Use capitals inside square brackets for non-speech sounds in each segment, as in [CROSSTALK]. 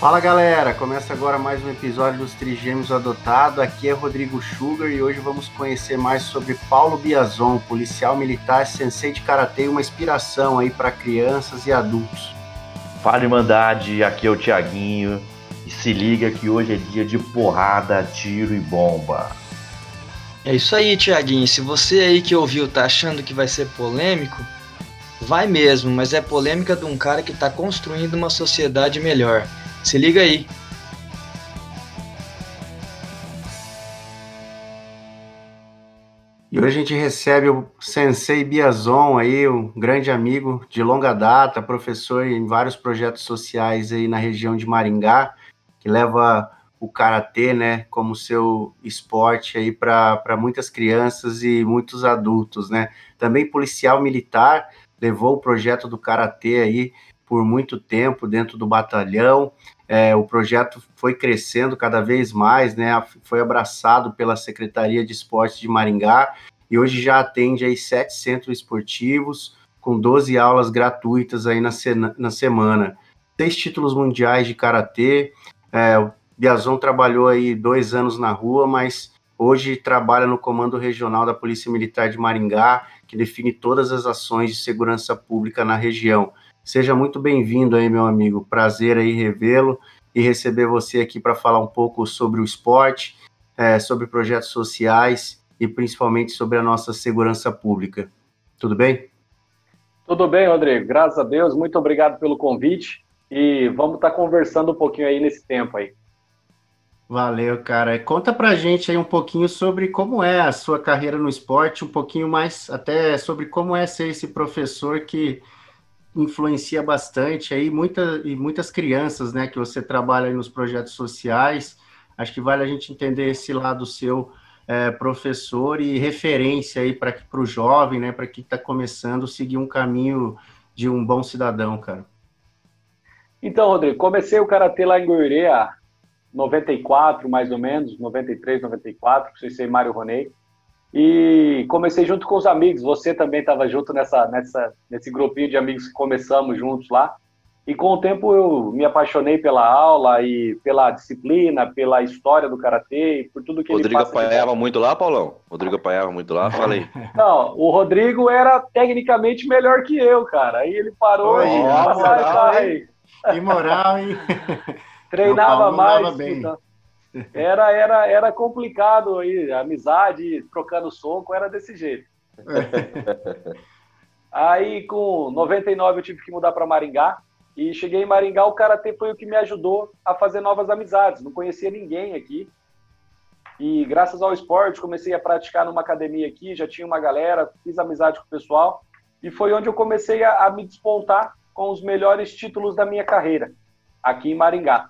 Fala galera, começa agora mais um episódio dos Trigêmeos Adotado. Aqui é Rodrigo Sugar e hoje vamos conhecer mais sobre Paulo Biazon, policial militar, sensei de karatê uma inspiração aí para crianças e adultos. Fala Irmandade, aqui é o Tiaguinho e se liga que hoje é dia de porrada, tiro e bomba. É isso aí, Tiaguinho. Se você aí que ouviu tá achando que vai ser polêmico, vai mesmo, mas é polêmica de um cara que tá construindo uma sociedade melhor. Se liga aí. E hoje a gente recebe o Sensei Biazon aí, um grande amigo de longa data, professor em vários projetos sociais aí na região de Maringá, que leva o karatê, né, como seu esporte aí para muitas crianças e muitos adultos, né? Também policial militar, levou o projeto do karatê aí por muito tempo dentro do batalhão. É, o projeto foi crescendo cada vez mais, né? Foi abraçado pela Secretaria de Esportes de Maringá e hoje já atende aí sete centros esportivos com 12 aulas gratuitas aí na, na semana. Seis títulos mundiais de karatê. É, o Biazon trabalhou aí dois anos na rua, mas hoje trabalha no Comando Regional da Polícia Militar de Maringá, que define todas as ações de segurança pública na região. Seja muito bem-vindo aí, meu amigo. Prazer aí revê-lo e receber você aqui para falar um pouco sobre o esporte, é, sobre projetos sociais e principalmente sobre a nossa segurança pública. Tudo bem? Tudo bem, Rodrigo. Graças a Deus. Muito obrigado pelo convite e vamos estar tá conversando um pouquinho aí nesse tempo aí. Valeu, cara. Conta pra gente aí um pouquinho sobre como é a sua carreira no esporte, um pouquinho mais até sobre como é ser esse professor que influencia bastante aí muita, e muitas crianças, né, que você trabalha nos projetos sociais. Acho que vale a gente entender esse lado seu é, professor e referência aí para o jovem, né, para quem está começando seguir um caminho de um bom cidadão, cara. Então, Rodrigo, comecei o karatê lá em há 94, mais ou menos, 93, 94, com o Mário Ronei. E comecei junto com os amigos. Você também estava junto nessa, nessa, nesse grupinho de amigos que começamos juntos lá. E com o tempo eu me apaixonei pela aula e pela disciplina, pela história do karatê e por tudo que Rodrigo ele Rodrigo apanhava muito lá, Paulão? Rodrigo apanhava muito lá? Falei. [LAUGHS] Não, o Rodrigo era tecnicamente melhor que eu, cara. Aí ele parou Oi, e... Moral, hein? Que moral, hein? [LAUGHS] Treinava mais. Bem. Então, era, era, era complicado aí, amizade, trocando soco, era desse jeito. aí, com 99, eu tive que mudar para Maringá. E cheguei em Maringá, o Karatê foi o que me ajudou a fazer novas amizades. Não conhecia ninguém aqui. E graças ao esporte, comecei a praticar numa academia aqui, já tinha uma galera, fiz amizade com o pessoal. E foi onde eu comecei a, a me despontar com os melhores títulos da minha carreira, aqui em Maringá.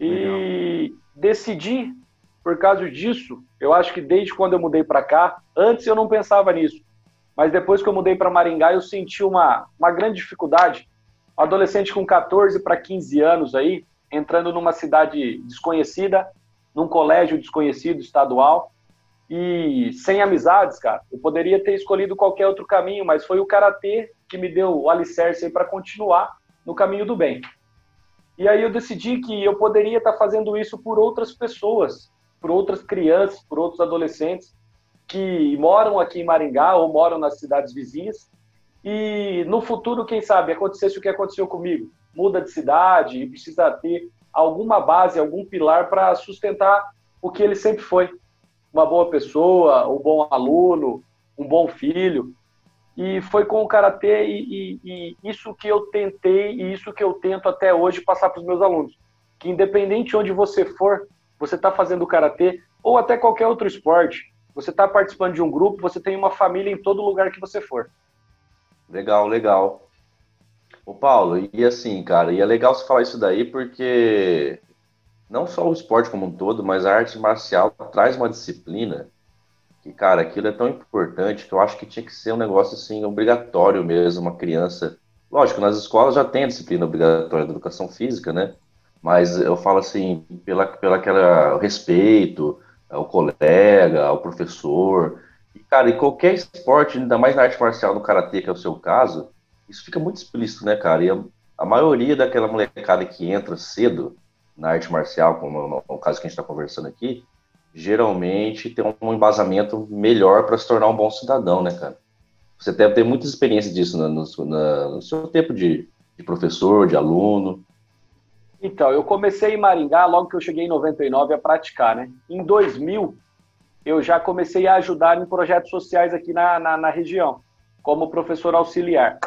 E Legal. Decidi, por causa disso, eu acho que desde quando eu mudei para cá, antes eu não pensava nisso, mas depois que eu mudei para Maringá, eu senti uma, uma grande dificuldade. Adolescente com 14 para 15 anos aí, entrando numa cidade desconhecida, num colégio desconhecido estadual, e sem amizades, cara. Eu poderia ter escolhido qualquer outro caminho, mas foi o karatê que me deu o alicerce para continuar no caminho do bem. E aí eu decidi que eu poderia estar fazendo isso por outras pessoas, por outras crianças, por outros adolescentes que moram aqui em Maringá ou moram nas cidades vizinhas. E no futuro, quem sabe, acontecesse o que aconteceu comigo. Muda de cidade e precisa ter alguma base, algum pilar para sustentar o que ele sempre foi. Uma boa pessoa, um bom aluno, um bom filho. E foi com o karatê e, e, e, isso que eu tentei e isso que eu tento até hoje passar para os meus alunos. Que independente de onde você for, você está fazendo karatê ou até qualquer outro esporte, você está participando de um grupo, você tem uma família em todo lugar que você for. Legal, legal. Ô Paulo, e assim, cara, e é legal você falar isso daí porque não só o esporte como um todo, mas a arte marcial traz uma disciplina que, cara, aquilo é tão importante que eu acho que tinha que ser um negócio assim, obrigatório mesmo, uma criança. Lógico, nas escolas já tem a disciplina obrigatória da educação física, né? Mas eu falo assim, pela, pela aquela respeito ao colega, ao professor. E, cara, em qualquer esporte, ainda mais na arte marcial, no karatê, que é o seu caso, isso fica muito explícito, né, cara? E a, a maioria daquela molecada que entra cedo, na arte marcial, como é o caso que a gente está conversando aqui, geralmente tem um embasamento melhor para se tornar um bom cidadão, né, cara? Você deve ter muitas experiências disso no, no, no seu tempo de, de, professor, de aluno. Então, eu comecei em Maringá logo que eu cheguei em 99 a praticar, né? Em 2000, eu já comecei a ajudar em projetos sociais aqui na, na, na região, como professor auxiliar.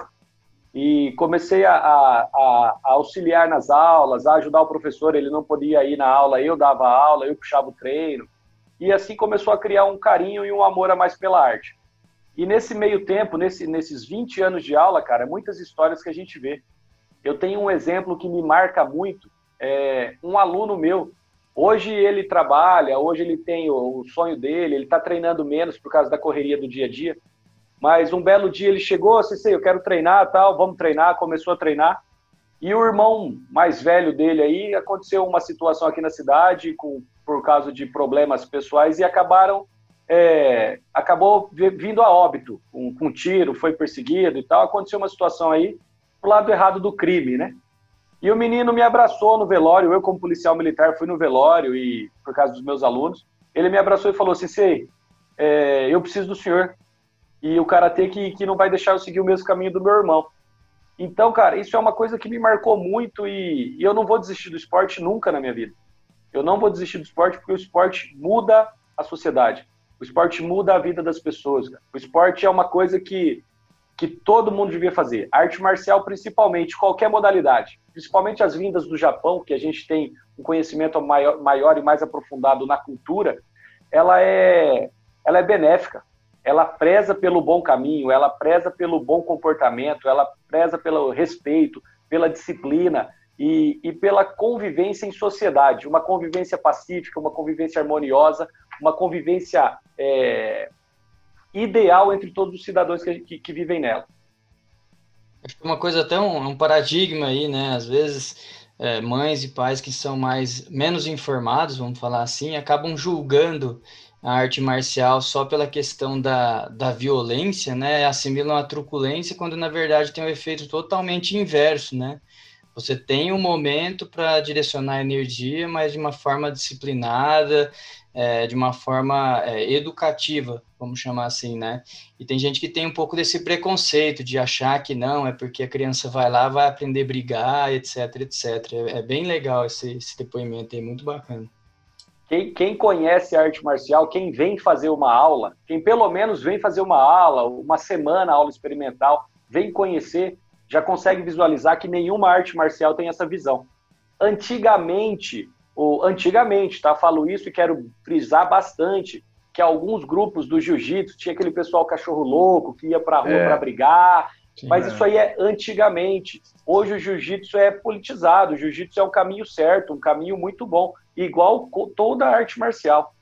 E comecei a, a, a, auxiliar nas aulas, a ajudar o professor, ele não podia ir na aula, eu dava aula, eu puxava o treino. E assim começou a criar um carinho e um amor a mais pela arte. E nesse meio tempo, nesse, nesses 20 anos de aula, cara, muitas histórias que a gente vê. Eu tenho um exemplo que me marca muito, é um aluno meu. Hoje ele trabalha, hoje ele tem o, o sonho dele, ele está treinando menos por causa da correria do dia a dia. Mas um belo dia ele chegou, assim, eu quero treinar, tal, vamos treinar, começou a treinar. E o irmão mais velho dele aí, aconteceu uma situação aqui na cidade com por causa de problemas pessoais e acabaram é, acabou vindo a óbito com, um, tiro, foi perseguido e tal. Aconteceu uma situação aí pro lado errado do crime, né? E o menino me abraçou no velório. Eu, como policial militar, fui no velório e por causa dos meus alunos, ele me abraçou e falou: Cicei, é, eu preciso do senhor. E o karatê que, que não vai deixar eu seguir o mesmo caminho do meu irmão. Então, cara, isso é uma coisa que me marcou muito e, e eu não vou desistir do esporte nunca na minha vida. Eu não vou desistir do esporte porque o esporte muda a sociedade. O esporte muda a vida das pessoas. Cara. O esporte é uma coisa que, que todo mundo devia fazer. arte marcial, principalmente, qualquer modalidade. Principalmente as vindas do Japão, que a gente tem um conhecimento maior, maior e mais aprofundado na cultura, ela é, ela é benéfica. Ela preza pelo bom caminho, ela preza pelo bom comportamento, ela preza pelo respeito, pela disciplina, e, e pela convivência em sociedade, uma convivência pacífica, uma convivência harmoniosa, uma convivência é, ideal entre todos os cidadãos que, que, que vivem nela. Acho que uma coisa até um, um paradigma aí, né? Às vezes é, mães e pais que são mais menos informados, vamos falar assim, acabam julgando a arte marcial só pela questão da, da violência, né? Assimilam a truculência quando na verdade tem um efeito totalmente inverso, né? Você tem um momento para direcionar a energia, mas de uma forma disciplinada, é, de uma forma é, educativa, vamos chamar assim, né? E tem gente que tem um pouco desse preconceito de achar que não, é porque a criança vai lá, vai aprender a brigar, etc, etc. É, é bem legal esse, esse depoimento aí, muito bacana. Quem, quem, conhece arte marcial, quem vem fazer uma aula, quem pelo menos vem fazer uma aula, uma semana aula experimental, vem conhecer, já consegue visualizar que nenhuma arte marcial tem essa visão. Antigamente, ou antigamente, tá? Falo isso e quero frisar bastante que alguns grupos do jiu-jitsu tinha aquele pessoal cachorro louco que ia para rua é. para brigar, Sim, mas é. isso aí é antigamente. Hoje o jiu-jitsu é politizado, o jiu-jitsu é um caminho certo, um caminho muito bom, igual toda a arte marcial.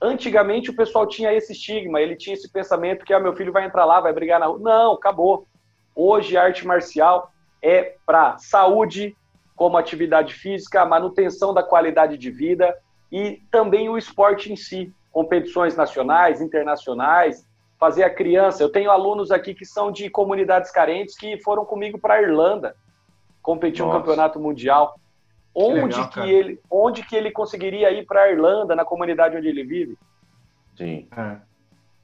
Antigamente o pessoal tinha esse estigma, ele tinha esse pensamento que ah, meu filho vai entrar lá, vai brigar na rua. Não, acabou. Hoje, a arte marcial é para saúde, como atividade física, manutenção da qualidade de vida e também o esporte em si, competições nacionais, internacionais, fazer a criança. Eu tenho alunos aqui que são de comunidades carentes que foram comigo para a Irlanda competir Nossa. um campeonato mundial. Onde que, legal, que ele, onde que ele conseguiria ir para a Irlanda, na comunidade onde ele vive? Sim. É.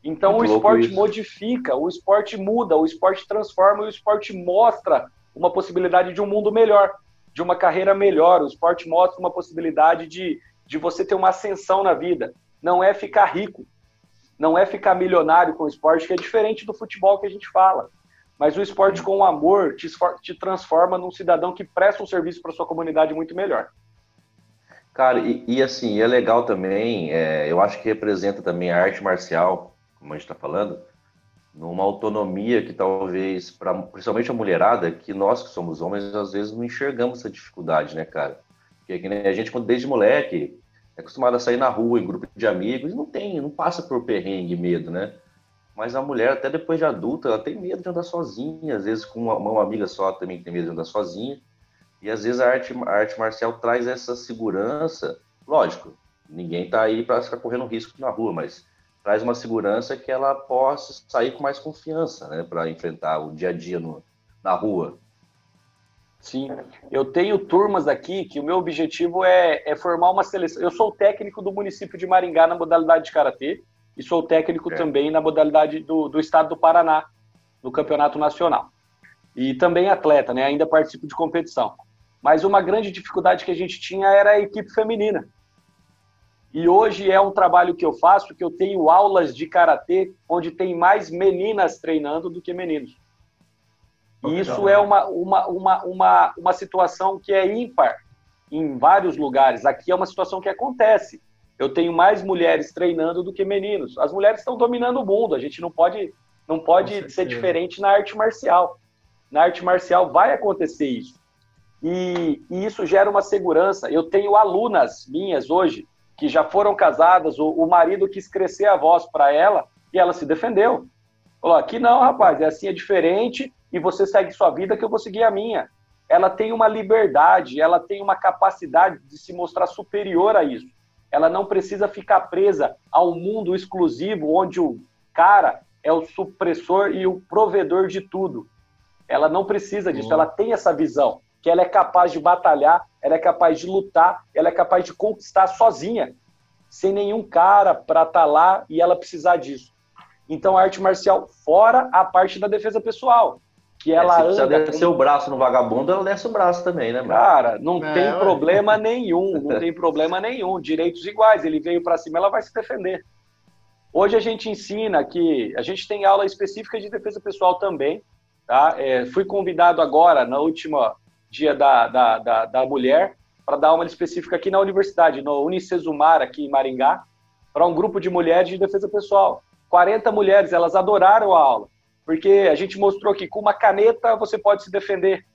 Então Muito o esporte modifica, o esporte muda, o esporte transforma, o esporte mostra uma possibilidade de um mundo melhor, de uma carreira melhor. O esporte mostra uma possibilidade de, de você ter uma ascensão na vida. Não é ficar rico, não é ficar milionário com o esporte, que é diferente do futebol que a gente fala. Mas o esporte com amor te, te transforma num cidadão que presta um serviço para sua comunidade muito melhor. Cara, e, e assim, é legal também, é, eu acho que representa também a arte marcial como a gente está falando, numa autonomia que talvez, pra, principalmente a mulherada, que nós que somos homens, às vezes não enxergamos essa dificuldade, né, cara? Porque a gente, desde moleque, é acostumado a sair na rua, em grupo de amigos, não tem, não passa por perrengue, medo, né? Mas a mulher, até depois de adulta, ela tem medo de andar sozinha, às vezes com uma, uma amiga só também tem medo de andar sozinha. E às vezes a arte, a arte marcial traz essa segurança. Lógico, ninguém tá aí para ficar correndo risco na rua, mas traz uma segurança que ela possa sair com mais confiança, né, para enfrentar o dia a dia no, na rua. Sim, eu tenho turmas aqui que o meu objetivo é, é formar uma seleção. Eu sou técnico do município de Maringá na modalidade de karatê e sou técnico é. também na modalidade do, do estado do Paraná, no campeonato nacional. E também atleta, né? Ainda participo de competição. Mas uma grande dificuldade que a gente tinha era a equipe feminina. E hoje é um trabalho que eu faço, que eu tenho aulas de karatê onde tem mais meninas treinando do que meninos. E isso é uma, uma, uma, uma, uma situação que é ímpar em vários lugares. Aqui é uma situação que acontece. Eu tenho mais mulheres treinando do que meninos. As mulheres estão dominando o mundo. A gente não pode, não pode ser diferente na arte marcial. Na arte marcial vai acontecer isso. E, e, isso gera uma segurança. Eu tenho alunas minhas hoje que já foram casadas, o, o marido quis crescer a voz para ela e ela se defendeu. Falou: aqui não, rapaz, é assim, é diferente e você segue sua vida que eu vou seguir a minha. Ela tem uma liberdade, ela tem uma capacidade de se mostrar superior a isso. Ela não precisa ficar presa ao mundo exclusivo onde o cara é o supressor e o provedor de tudo. Ela não precisa disso, ela tem essa visão que ela é capaz de batalhar, ela é capaz de lutar, ela é capaz de conquistar sozinha, sem nenhum cara para estar tá lá e ela precisar disso. Então, a arte marcial, fora a parte da defesa pessoal, que ela é, se anda. descer o braço no vagabundo, ela desce o braço também, né? Mano? Cara, não é, tem ué. problema [LAUGHS] nenhum, não tem problema nenhum. Direitos iguais, ele veio para cima, ela vai se defender. Hoje a gente ensina que a gente tem aula específica de defesa pessoal também. Tá? É, fui convidado agora, na última Dia da, da, da, da Mulher, para dar uma específica aqui na universidade, no Unicesumar, aqui em Maringá, para um grupo de mulheres de defesa pessoal. 40 mulheres, elas adoraram a aula, porque a gente mostrou que com uma caneta você pode se defender,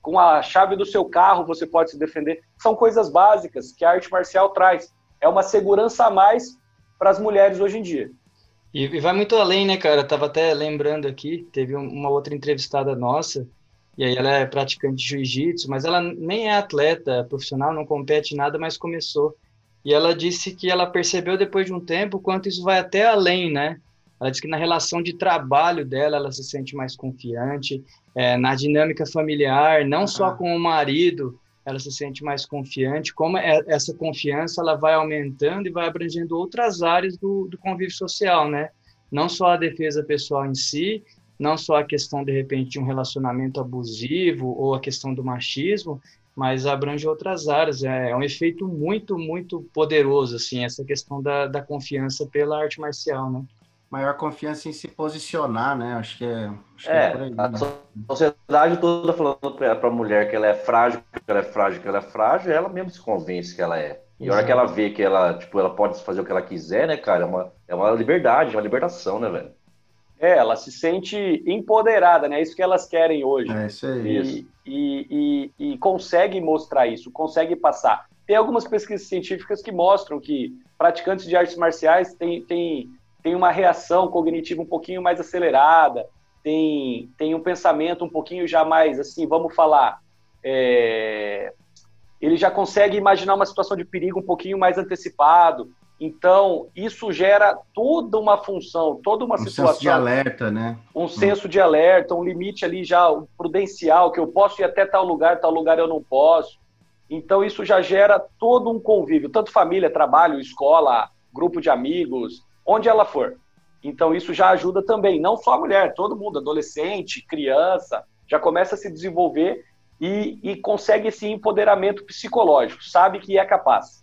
com a chave do seu carro você pode se defender. São coisas básicas que a arte marcial traz. É uma segurança a mais para as mulheres hoje em dia. E, e, vai muito além, né, cara? Tava até lembrando aqui, teve uma outra entrevistada nossa e aí ela é praticante de jiu-jitsu, mas ela nem é atleta profissional, não compete nada, mas começou. E ela disse que ela percebeu depois de um tempo quanto isso vai até além, né? Ela disse que na relação de trabalho dela ela se sente mais confiante, é, na dinâmica familiar, não só com o marido, ela se sente mais confiante. Como é, essa confiança ela vai aumentando e vai abrangendo outras áreas do, do convívio social, né? Não só a defesa pessoal em si, não só a questão, de repente, de um relacionamento abusivo ou a questão do machismo, mas abrange outras áreas. É, é um efeito muito, muito poderoso, assim, essa questão da, da confiança pela arte marcial, né? Maior confiança em se posicionar, né? Acho que é. Acho é, que é aí, a né? sociedade toda falando para a mulher que ela é frágil, que ela é frágil, que ela é frágil, ela mesmo se convence que ela é. E a hora que ela vê que ela, tipo, ela pode fazer o que ela quiser, né, cara? É uma, é uma liberdade, é uma libertação, né, velho? É, ela se sente empoderada, né? É isso que elas querem hoje. É isso aí. E, e, e, e, consegue mostrar isso, consegue passar. Tem algumas pesquisas científicas que mostram que praticantes de artes marciais têm, têm, têm uma reação cognitiva um pouquinho mais acelerada, tem, tem um pensamento um pouquinho já mais, assim, vamos falar, é, ele já consegue imaginar uma situação de perigo um pouquinho mais antecipado. Então, isso gera toda uma função, toda uma um situação. Um senso de alerta, né? Um senso de alerta, um limite ali já prudencial, que eu posso ir até tal lugar, tal lugar eu não posso. Então, isso já gera todo um convívio, tanto família, trabalho, escola, grupo de amigos, onde ela for. Então, isso já ajuda também, não só a mulher, todo mundo, adolescente, criança, já começa a se desenvolver e, e consegue esse empoderamento psicológico, sabe que é capaz.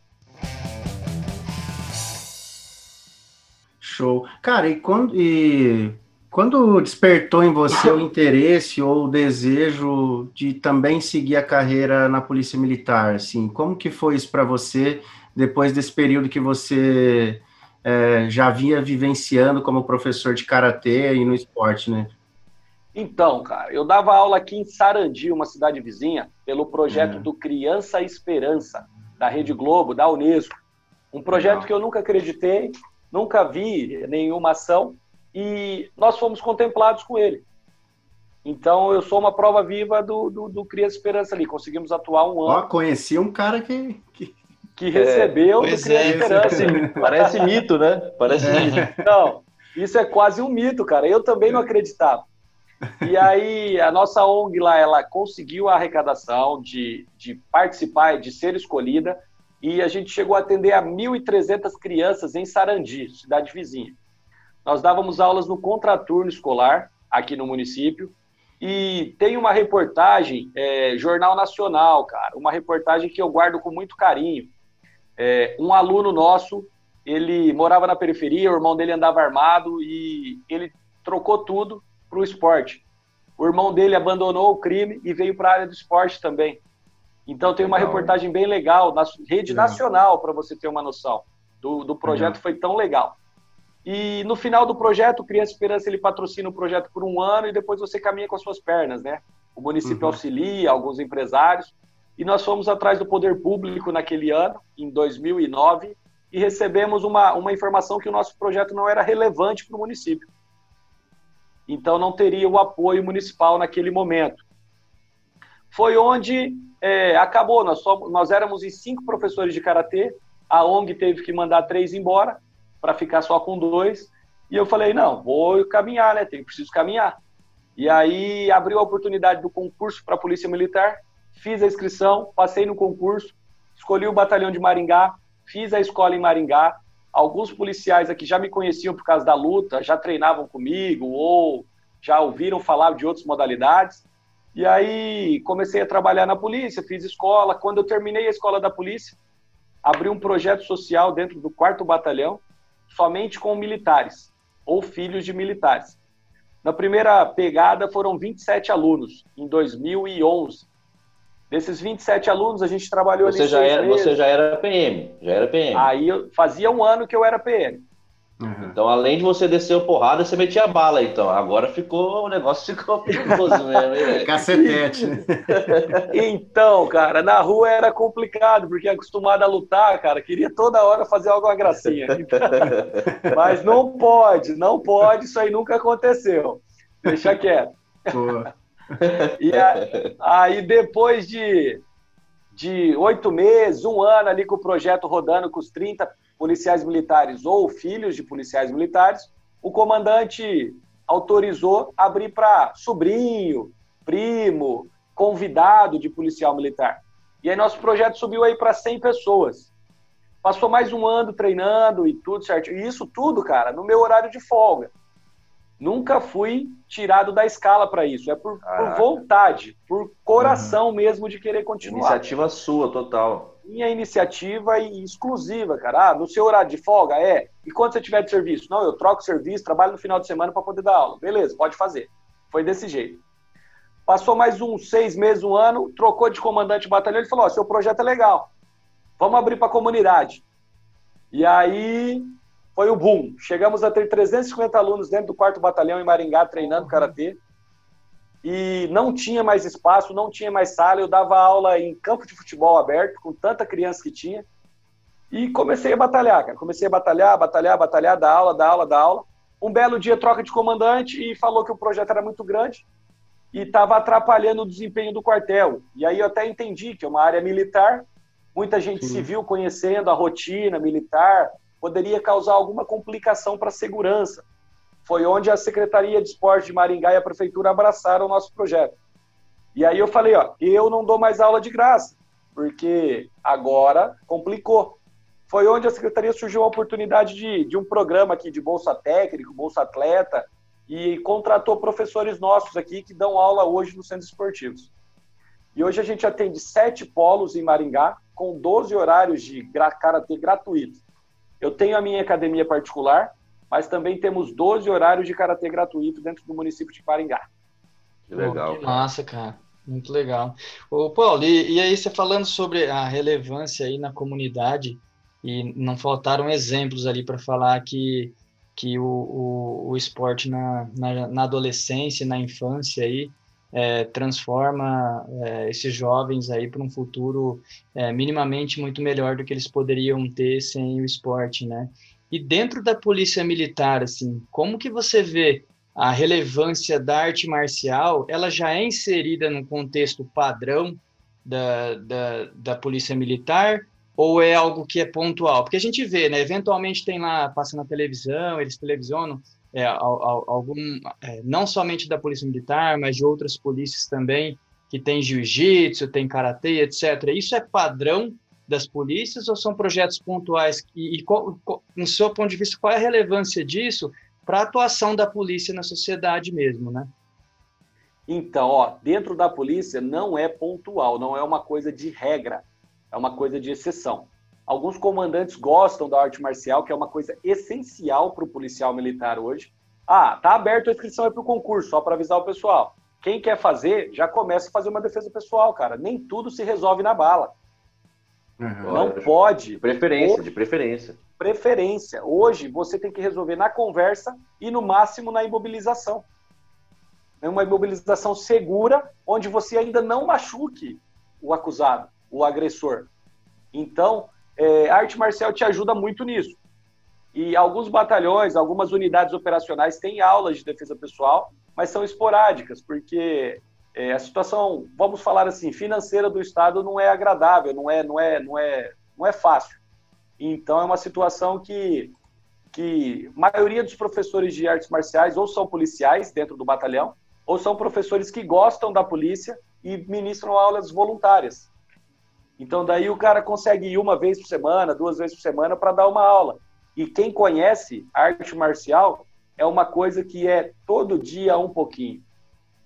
Show. Cara, e quando, e quando despertou em você o interesse ou o desejo de também seguir a carreira na Polícia Militar? Assim, como que foi isso para você depois desse período que você é, já vinha vivenciando como professor de karatê e no esporte, né? Então, cara, eu dava aula aqui em Sarandi, uma cidade vizinha, pelo projeto é. do Criança Esperança, da Rede Globo, da Unesco. Um projeto Legal. que eu nunca acreditei, nunca vi nenhuma ação e nós fomos contemplados com ele. Então eu sou uma prova viva do, do, do Criança Esperança ali. Conseguimos atuar um ano. Ó, conheci um cara que. que... que recebeu é, do Criança é, Esperança. [LAUGHS] Parece mito, né? Parece é. mito. Não, isso é quase um mito, cara. Eu também não acreditava. E aí, a nossa ONG lá, ela conseguiu a arrecadação de, de participar, de ser escolhida, e a gente chegou a atender a 1.300 crianças em Sarandi, cidade vizinha. Nós dávamos aulas no contraturno escolar, aqui no município, e tem uma reportagem, é, Jornal Nacional, cara, uma reportagem que eu guardo com muito carinho. É, um aluno nosso, ele morava na periferia, o irmão dele andava armado e ele trocou tudo para o esporte. O irmão dele abandonou o crime e veio para a área do esporte também. Então tem uma legal, reportagem bem legal na rede legal. nacional para você ter uma noção do, do projeto legal. foi tão legal. E no final do projeto, o Criança Esperança ele patrocina o projeto por um ano e depois você caminha com as suas pernas, né? O município uhum. auxilia alguns empresários e nós fomos atrás do poder público naquele ano, em 2009, e recebemos uma, uma informação que o nosso projeto não era relevante para o município. Então não teria o apoio municipal naquele momento. Foi onde é, acabou. Nós, somos, nós éramos em cinco professores de karatê, a ONG teve que mandar três embora para ficar só com dois. E eu falei, não, vou caminhar, né? Tenho, preciso caminhar. E aí abriu a oportunidade do concurso para a Polícia Militar, fiz a inscrição, passei no concurso, escolhi o batalhão de Maringá, fiz a escola em Maringá. Alguns policiais aqui já me conheciam por causa da luta, já treinavam comigo ou já ouviram falar de outras modalidades. E aí comecei a trabalhar na polícia, fiz escola. Quando eu terminei a escola da polícia, abri um projeto social dentro do quarto batalhão, somente com militares ou filhos de militares. Na primeira pegada foram 27 alunos, em 2011. Desses 27 alunos, a gente trabalhou você ali já era, meses. Você já era PM, já era PM. Aí eu, fazia um ano que eu era PM. Uhum. Então, além de você descer o porrada, você metia bala, então. Agora ficou, o negócio ficou perigoso mesmo, hein, Cacetete. [LAUGHS] então, cara, na rua era complicado, porque acostumado a lutar, cara, queria toda hora fazer alguma gracinha. Então, [LAUGHS] mas não pode, não pode, isso aí nunca aconteceu. Deixa quieto. [LAUGHS] e a, aí, depois de de oito meses, um ano ali com o projeto rodando com os 30 policiais militares ou filhos de policiais militares, o comandante autorizou abrir para sobrinho, primo, convidado de policial militar. E aí nosso projeto subiu aí para 100 pessoas. Passou mais um ano treinando e tudo certo. E isso tudo, cara, no meu horário de folga. Nunca fui tirado da escala para isso. É por, por, vontade, por coração uhum. mesmo de querer continuar. Iniciativa sua, total minha iniciativa e exclusiva, cara. Ah, no seu horário de folga, é. E quando você tiver de serviço? Não, eu troco serviço, trabalho no final de semana para poder dar aula. Beleza, pode fazer. Foi desse jeito. Passou mais uns seis meses, um ano, trocou de comandante de batalhão. Ele falou: oh, seu projeto é legal. Vamos abrir para a comunidade. E aí foi o boom. Chegamos a ter 350 alunos dentro do quarto batalhão em Maringá treinando karatê e não tinha mais espaço, não tinha mais sala. Eu dava aula em campo de futebol aberto, com tanta criança que tinha. E comecei a batalhar, cara. Comecei a batalhar, batalhar, batalhar, dar aula, dar aula, dar aula. Um belo dia, troca de comandante e falou que o projeto era muito grande e estava atrapalhando o desempenho do quartel. E aí eu até entendi que é uma área militar, muita gente Sim. civil conhecendo a rotina militar, poderia causar alguma complicação para a segurança foi onde a Secretaria de Esporte de Maringá e a Prefeitura abraçaram o nosso projeto. E aí eu falei, ó, eu não dou mais aula de graça, porque agora complicou. Foi onde a Secretaria surgiu a oportunidade de, de um programa aqui de Bolsa Técnico, Bolsa Atleta, e contratou professores nossos aqui que dão aula hoje nos centros esportivos. E hoje a gente atende sete polos em Maringá, com 12 horários de karatê gratuito. Eu tenho a minha academia particular, mas também temos 12 horários de karatê gratuito dentro do município de Maringá. Que legal. que massa, cara. Muito legal. Ô, Paulo, e, e aí você falando sobre a relevância aí na comunidade, e não faltaram exemplos ali para falar que, que o, o, o esporte na, na, na, adolescência, na infância aí, é, transforma é, esses jovens aí para um futuro é, minimamente muito melhor do que eles poderiam ter sem o esporte, né? E dentro da polícia militar, assim, como que você vê a relevância da arte marcial? Ela já é inserida no contexto padrão da, da, da polícia militar ou é algo que é pontual? Porque a gente vê, né? Eventualmente tem lá, passa na televisão, eles televisionam é, algum, é, não somente da Polícia Militar, mas de outras polícias também, que tem jiu-jitsu, tem karatê, etc. Isso é padrão das polícias ou são projetos pontuais? E, e qual, qual, no seu ponto de vista, qual é a relevância disso para a atuação da polícia na sociedade mesmo, né? Então, ó, dentro da polícia não é pontual, não é uma coisa de regra, é uma coisa de exceção. Alguns comandantes gostam da arte marcial, que é uma coisa essencial para o policial militar hoje. Ah, tá aberto a inscrição para o concurso, só para avisar o pessoal. Quem quer fazer, já começa a fazer uma defesa pessoal, cara. Nem tudo se resolve na bala. Uhum. Não pode. De preferência, hoje, de preferência. Preferência. Hoje você tem que resolver na conversa e no máximo na imobilização. É uma imobilização segura, onde você ainda não machuque o acusado, o agressor. Então, é, a arte marcial te ajuda muito nisso. E alguns batalhões, algumas unidades operacionais têm aulas de defesa pessoal, mas são esporádicas, porque é, a situação, vamos falar assim, financeira do Estado não é agradável, não é, não é, não é, não é fácil. Então é uma situação que, que a maioria dos professores de artes marciais ou são policiais dentro do batalhão, ou são professores que gostam da polícia e ministram aulas voluntárias. Então, daí o cara consegue ir uma vez por semana, duas vezes por semana para dar uma aula. E quem conhece arte marcial é uma coisa que é todo dia um pouquinho.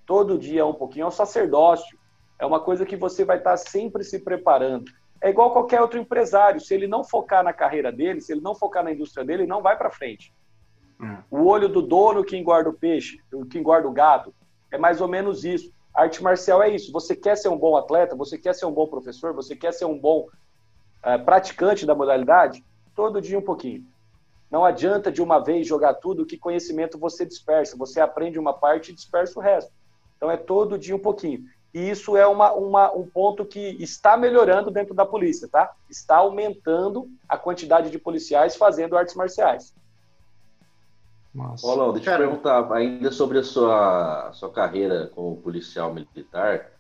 Todo dia um pouquinho. É um sacerdócio. É uma coisa que você vai estar sempre se preparando. É igual qualquer outro empresário. Se ele não focar na carreira dele, se ele não focar na indústria dele, ele não vai para frente. Hum. O olho do dono que engorda o peixe, que engorda o gado, é mais ou menos isso. Arte marcial é isso. Você quer ser um bom atleta, você quer ser um bom professor, você quer ser um bom é, praticante da modalidade? Todo dia um pouquinho. Não adianta de uma vez jogar tudo que conhecimento você dispersa. Você aprende uma parte e dispersa o resto. Então é todo dia um pouquinho. E isso é uma, uma, um ponto que está melhorando dentro da polícia, tá? Está aumentando a quantidade de policiais fazendo artes marciais. Nossa. Olá, deixa eu perguntar ainda sobre a sua, sua carreira como policial militar.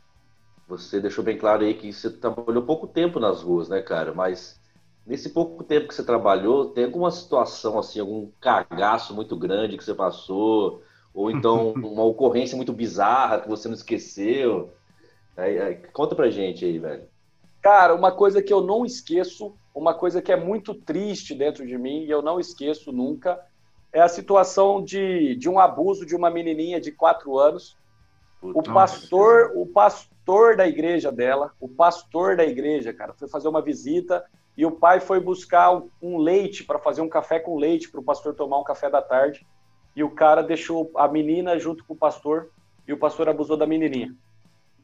Você deixou bem claro aí que você trabalhou pouco tempo nas ruas, né, cara? Mas nesse pouco tempo que você trabalhou, tem alguma situação assim, algum cagaço muito grande que você passou? Ou então [LAUGHS] uma ocorrência muito bizarra que você não esqueceu? Aí, aí, conta pra gente aí, velho. Cara, uma coisa que eu não esqueço, uma coisa que é muito triste dentro de mim e eu não esqueço nunca, é a situação de, de um abuso de uma menininha de quatro anos. o pastor, o pastor da igreja dela, o pastor da igreja, cara, foi fazer uma visita e o pai foi buscar um, leite para fazer um café com leite para o pastor tomar um café da tarde. E o cara deixou a menina junto com o pastor e o pastor abusou da menininha.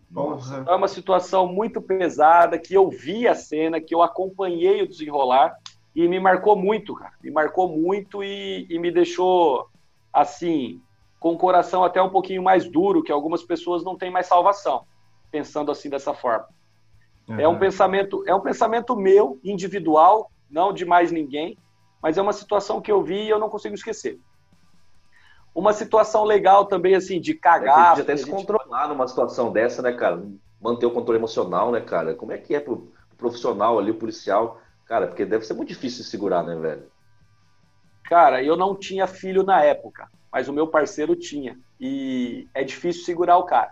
Nossa. Então é uma situação muito pesada que eu vi a cena, que eu acompanhei o desenrolar e me marcou muito, cara. Me marcou muito e, e me deixou, assim, com o coração até um pouquinho mais duro, que algumas pessoas não têm mais salvação, pensando assim dessa forma. Uhum. É um pensamento, é um pensamento meu, individual, não de mais ninguém, mas é uma situação que eu vi e eu não consigo esquecer. Uma situação legal também, assim, de cagar. É até se gente... controlar numa situação dessa, né, cara? Manter o controle emocional, né, cara? Como é que é pro profissional ali, o policial, Cara, porque deve ser muito difícil segurar, né, velho? Cara, eu não tinha filho na época, mas o meu parceiro tinha. E é difícil segurar o cara.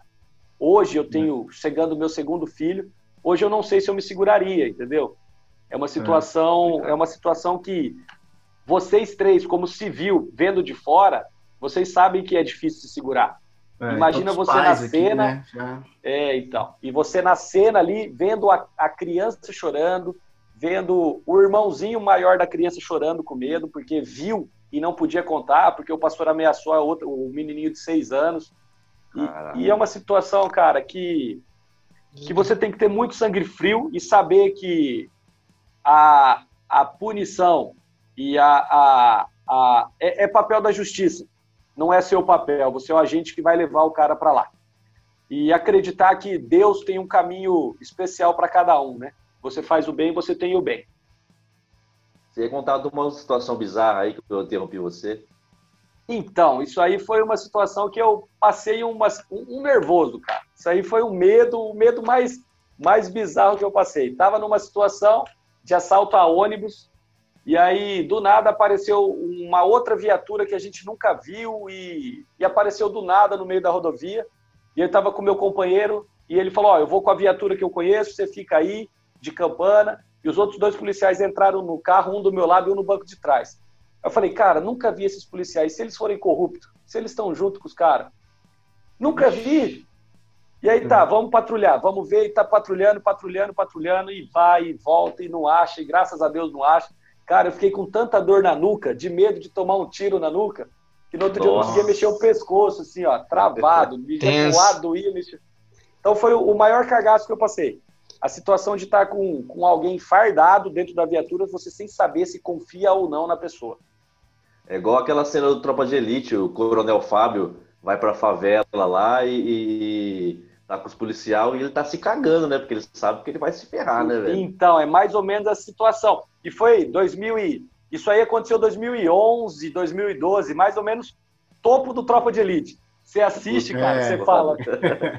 Hoje eu tenho, chegando o meu segundo filho, hoje eu não sei se eu me seguraria, entendeu? É uma situação, é, é uma situação que vocês três, como civil, vendo de fora, vocês sabem que é difícil se segurar. É, Imagina você na cena. Aqui, né? É, então. E você na cena ali, vendo a, a criança chorando, vendo o irmãozinho maior da criança chorando com medo, porque viu e não podia contar, porque o pastor ameaçou a outra, o menininho de seis anos. E, e, é uma situação, cara, que, que você tem que ter muito sangue frio e saber que a, a punição e a, a, a é, é papel da justiça, não é seu papel, você é o agente que vai levar o cara para lá. E acreditar que Deus tem um caminho especial para cada um, né? Você faz o bem, você tem o bem. Você ia contar de uma situação bizarra aí que eu interrompi você? Então, isso aí foi uma situação que eu passei uma, um, nervoso, cara. Isso aí foi um medo, o medo mais, mais bizarro que eu passei. Tava numa situação de assalto a ônibus E aí, do nada, apareceu uma outra viatura que a gente nunca viu e, e apareceu do nada no meio da rodovia. E eu estava com meu companheiro e ele falou: Ó, eu vou com a viatura que eu conheço, você fica aí, de campana. E os outros dois policiais entraram no carro, um do meu lado e um no banco de trás. Eu falei, cara, nunca vi esses policiais. Se eles forem corruptos, se eles estão junto com os caras, nunca vi. E aí tá, vamos patrulhar, vamos ver, e tá patrulhando, patrulhando, patrulhando, e vai, e volta, e não acha, e graças a Deus não acha. Cara, eu fiquei com tanta dor na nuca, de medo de tomar um tiro na nuca, que no outro Nossa. dia eu conseguia mexer o pescoço, assim, ó, travado, me doía, mexia. Então foi o maior cagaço que eu passei. A situação de estar com, com alguém fardado dentro da viatura, você sem saber se confia ou não na pessoa. É igual aquela cena do Tropa de Elite, o Coronel Fábio vai pra favela lá e, e tá com os policiais e ele tá se cagando, né? Porque ele sabe que ele vai se ferrar, né, velho? Então, é mais ou menos a situação. E foi 2000 e... Isso aí aconteceu em 2011, 2012, mais ou menos topo do Tropa de Elite. Você assiste, cara, é, você fala,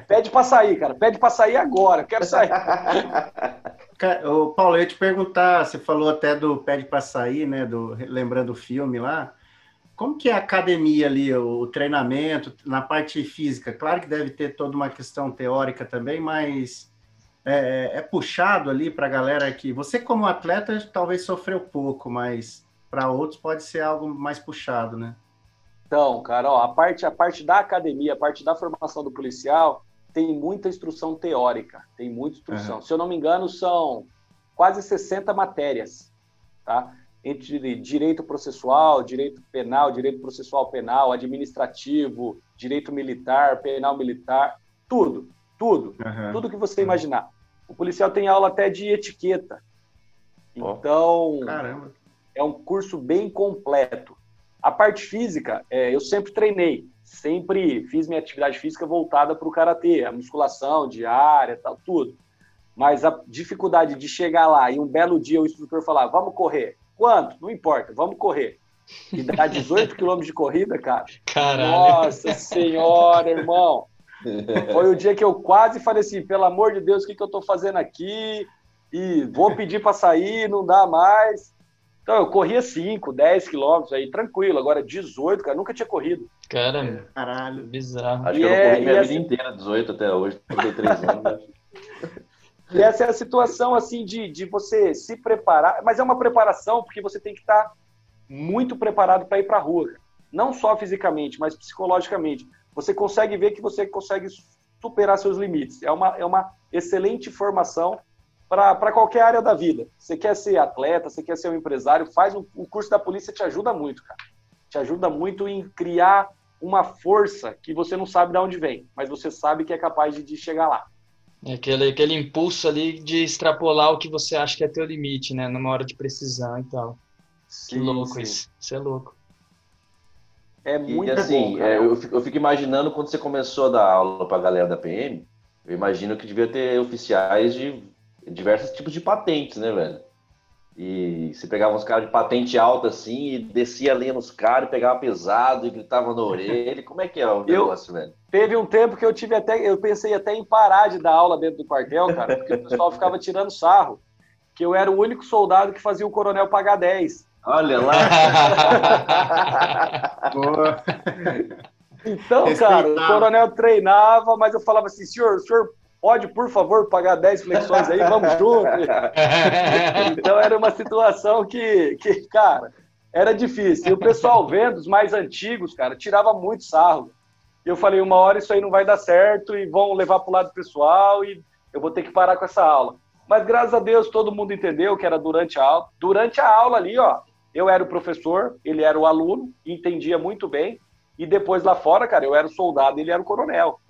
pede pra sair, cara, pede pra sair agora, quero sair. Ô, Paulo, eu ia te perguntar, você falou até do pede pra sair, né, do, lembrando o filme lá, como que é a academia ali, o treinamento, na parte física? Claro que deve ter toda uma questão teórica também, mas é, é puxado ali para a galera que... Você como atleta talvez sofreu pouco, mas para outros pode ser algo mais puxado, né? Então, cara, ó, a, parte, a parte da academia, a parte da formação do policial, tem muita instrução teórica, tem muita instrução. Uhum. Se eu não me engano, são quase 60 matérias, tá? entre direito processual, direito penal, direito processual penal, administrativo, direito militar, penal militar, tudo, tudo, uhum. tudo que você imaginar. O policial tem aula até de etiqueta. Então, Caramba. é um curso bem completo. A parte física, é, eu sempre treinei, sempre fiz minha atividade física voltada para o karatê, a musculação diária, tal, tudo. Mas a dificuldade de chegar lá e um belo dia o instrutor falar, vamos correr, Quanto? Não importa, vamos correr. E dá 18 quilômetros de corrida, cara. Caralho. Nossa senhora, irmão. Foi o dia que eu quase falei assim, pelo amor de Deus, o que, que eu tô fazendo aqui? E vou pedir para sair, não dá mais. Então, eu corria 5, 10 quilômetros aí, tranquilo. Agora, 18, cara, nunca tinha corrido. Cara, caralho, bizarro. Acho e que eu não corri é, minha vida inteira, 18 até hoje, 33 anos. [LAUGHS] E essa é a situação, assim, de, de você se preparar. Mas é uma preparação porque você tem que estar muito preparado para ir para a rua. Não só fisicamente, mas psicologicamente. Você consegue ver que você consegue superar seus limites. É uma, é uma excelente formação para qualquer área da vida. Você quer ser atleta, você quer ser um empresário, faz um, o curso da polícia te ajuda muito, cara. Te ajuda muito em criar uma força que você não sabe de onde vem, mas você sabe que é capaz de, de chegar lá. É aquele, aquele impulso ali de extrapolar o que você acha que é teu limite, né? Numa hora de precisão e tal. Sim, que louco sim. isso. Isso é louco. É muito e, assim, bom, é, eu, fico, eu, fico, imaginando quando você começou a dar aula para a galera da PM, eu imagino que devia ter oficiais de diversos tipos de patentes, né, velho? E você pegava uns caras de patente alta assim e descia ali nos caras, pegava pesado e gritava na orelha. Como é que é o negócio, eu, velho? Teve um tempo que eu tive até, eu pensei até em parar de dar aula dentro do quartel, cara, porque o pessoal ficava tirando sarro, que eu era o único soldado que fazia o coronel pagar 10. Olha lá. [LAUGHS] então, cara, o coronel treinava, mas eu falava assim, senhor, o senhor pode, por favor, pagar 10 flexões aí, vamos junto. [LAUGHS] então era uma situação que, que, cara, era difícil. E o pessoal vendo, os mais antigos, cara, tirava muito sarro. E eu falei, uma hora isso aí não vai dar certo e vão levar para o lado pessoal e eu vou ter que parar com essa aula. Mas graças a Deus todo mundo entendeu que era durante a aula. Durante a aula ali, ó, eu era o professor, ele era o aluno, entendia muito bem. E depois lá fora, cara, eu era o soldado, ele era o coronel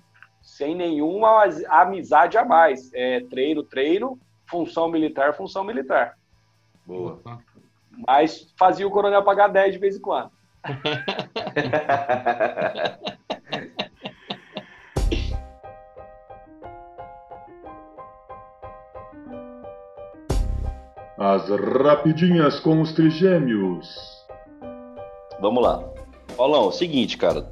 sem nenhuma amizade a mais. É treino, treino, função militar, função militar. Boa. Mas fazia o coronel pagar 10 de vez em quando. [LAUGHS] As rapidinhas com os trigêmeos. Vamos lá. Paulão, seguinte, cara.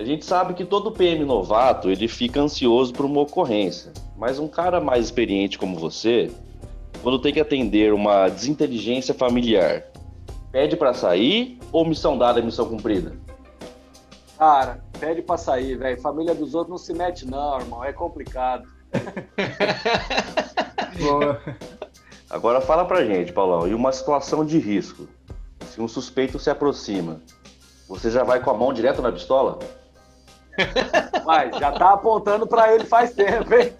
A gente sabe que todo PM novato ele fica ansioso por uma ocorrência, mas um cara mais experiente como você, quando tem que atender uma desinteligência familiar, pede para sair ou missão dada é missão cumprida? Cara, pede pra sair, velho. Família dos outros não se mete, não, irmão. É complicado. [LAUGHS] Boa. Agora fala pra gente, Paulão, e uma situação de risco? Se um suspeito se aproxima, você já vai com a mão direto na pistola? Mas já tá apontando para ele faz tempo, hein?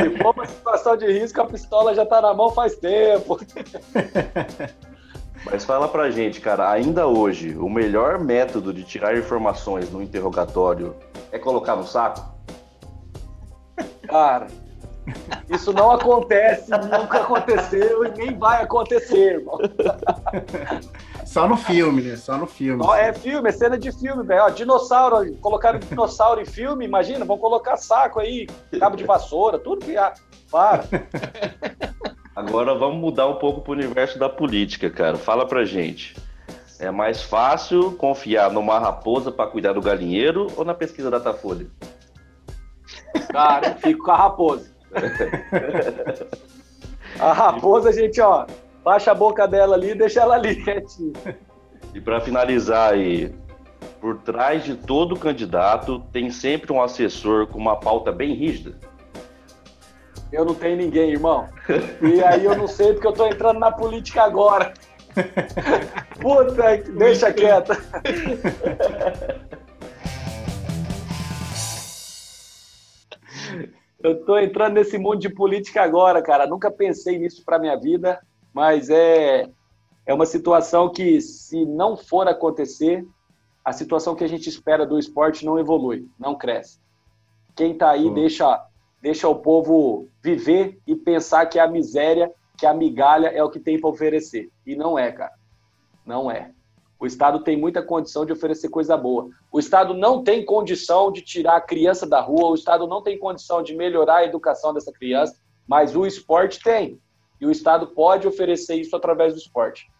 Se for uma situação de risco, a pistola já tá na mão faz tempo. [LAUGHS] Mas fala pra gente, cara, ainda hoje, o melhor método de tirar informações no interrogatório é colocar no saco? Cara, isso não acontece, nunca aconteceu e nem vai acontecer, irmão. [LAUGHS] Só no filme, né? Só no filme. é filme, é cena de filme, velho. Dinossauro, colocaram dinossauro em filme, imagina, vão colocar saco aí, cabo de vassoura, tudo que há. Para. [LAUGHS] Agora vamos mudar um pouco pro universo da política, cara. Fala pra gente. É mais fácil confiar numa raposa para cuidar do galinheiro ou na pesquisa da Datafolha? Cara, eu fico com a raposa. [LAUGHS] a raposa, gente, ó, baixa a boca dela ali e deixa ela ali [LAUGHS] quietinha. E para finalizar aí, por trás de todo candidato tem sempre um assessor com uma pauta bem rígida? Eu não tenho ninguém, irmão. E aí eu não sei porque eu tô entrando na política agora. [LAUGHS] Puta, deixa quieta. Eu tô entrando nesse mundo de política agora, cara. Nunca pensei nisso para minha vida, mas é é uma situação que se não for acontecer, a situação que a gente espera do esporte não evolui, não cresce. Quem está aí deixa deixa o povo viver e pensar que a miséria, que a migalha é o que tem para oferecer. E não é, cara. Não é. O Estado tem muita condição de oferecer coisa boa. O Estado não tem condição de tirar a criança da rua, o Estado não tem condição de melhorar a educação dessa criança, mas o esporte tem. E o Estado pode oferecer isso através do esporte.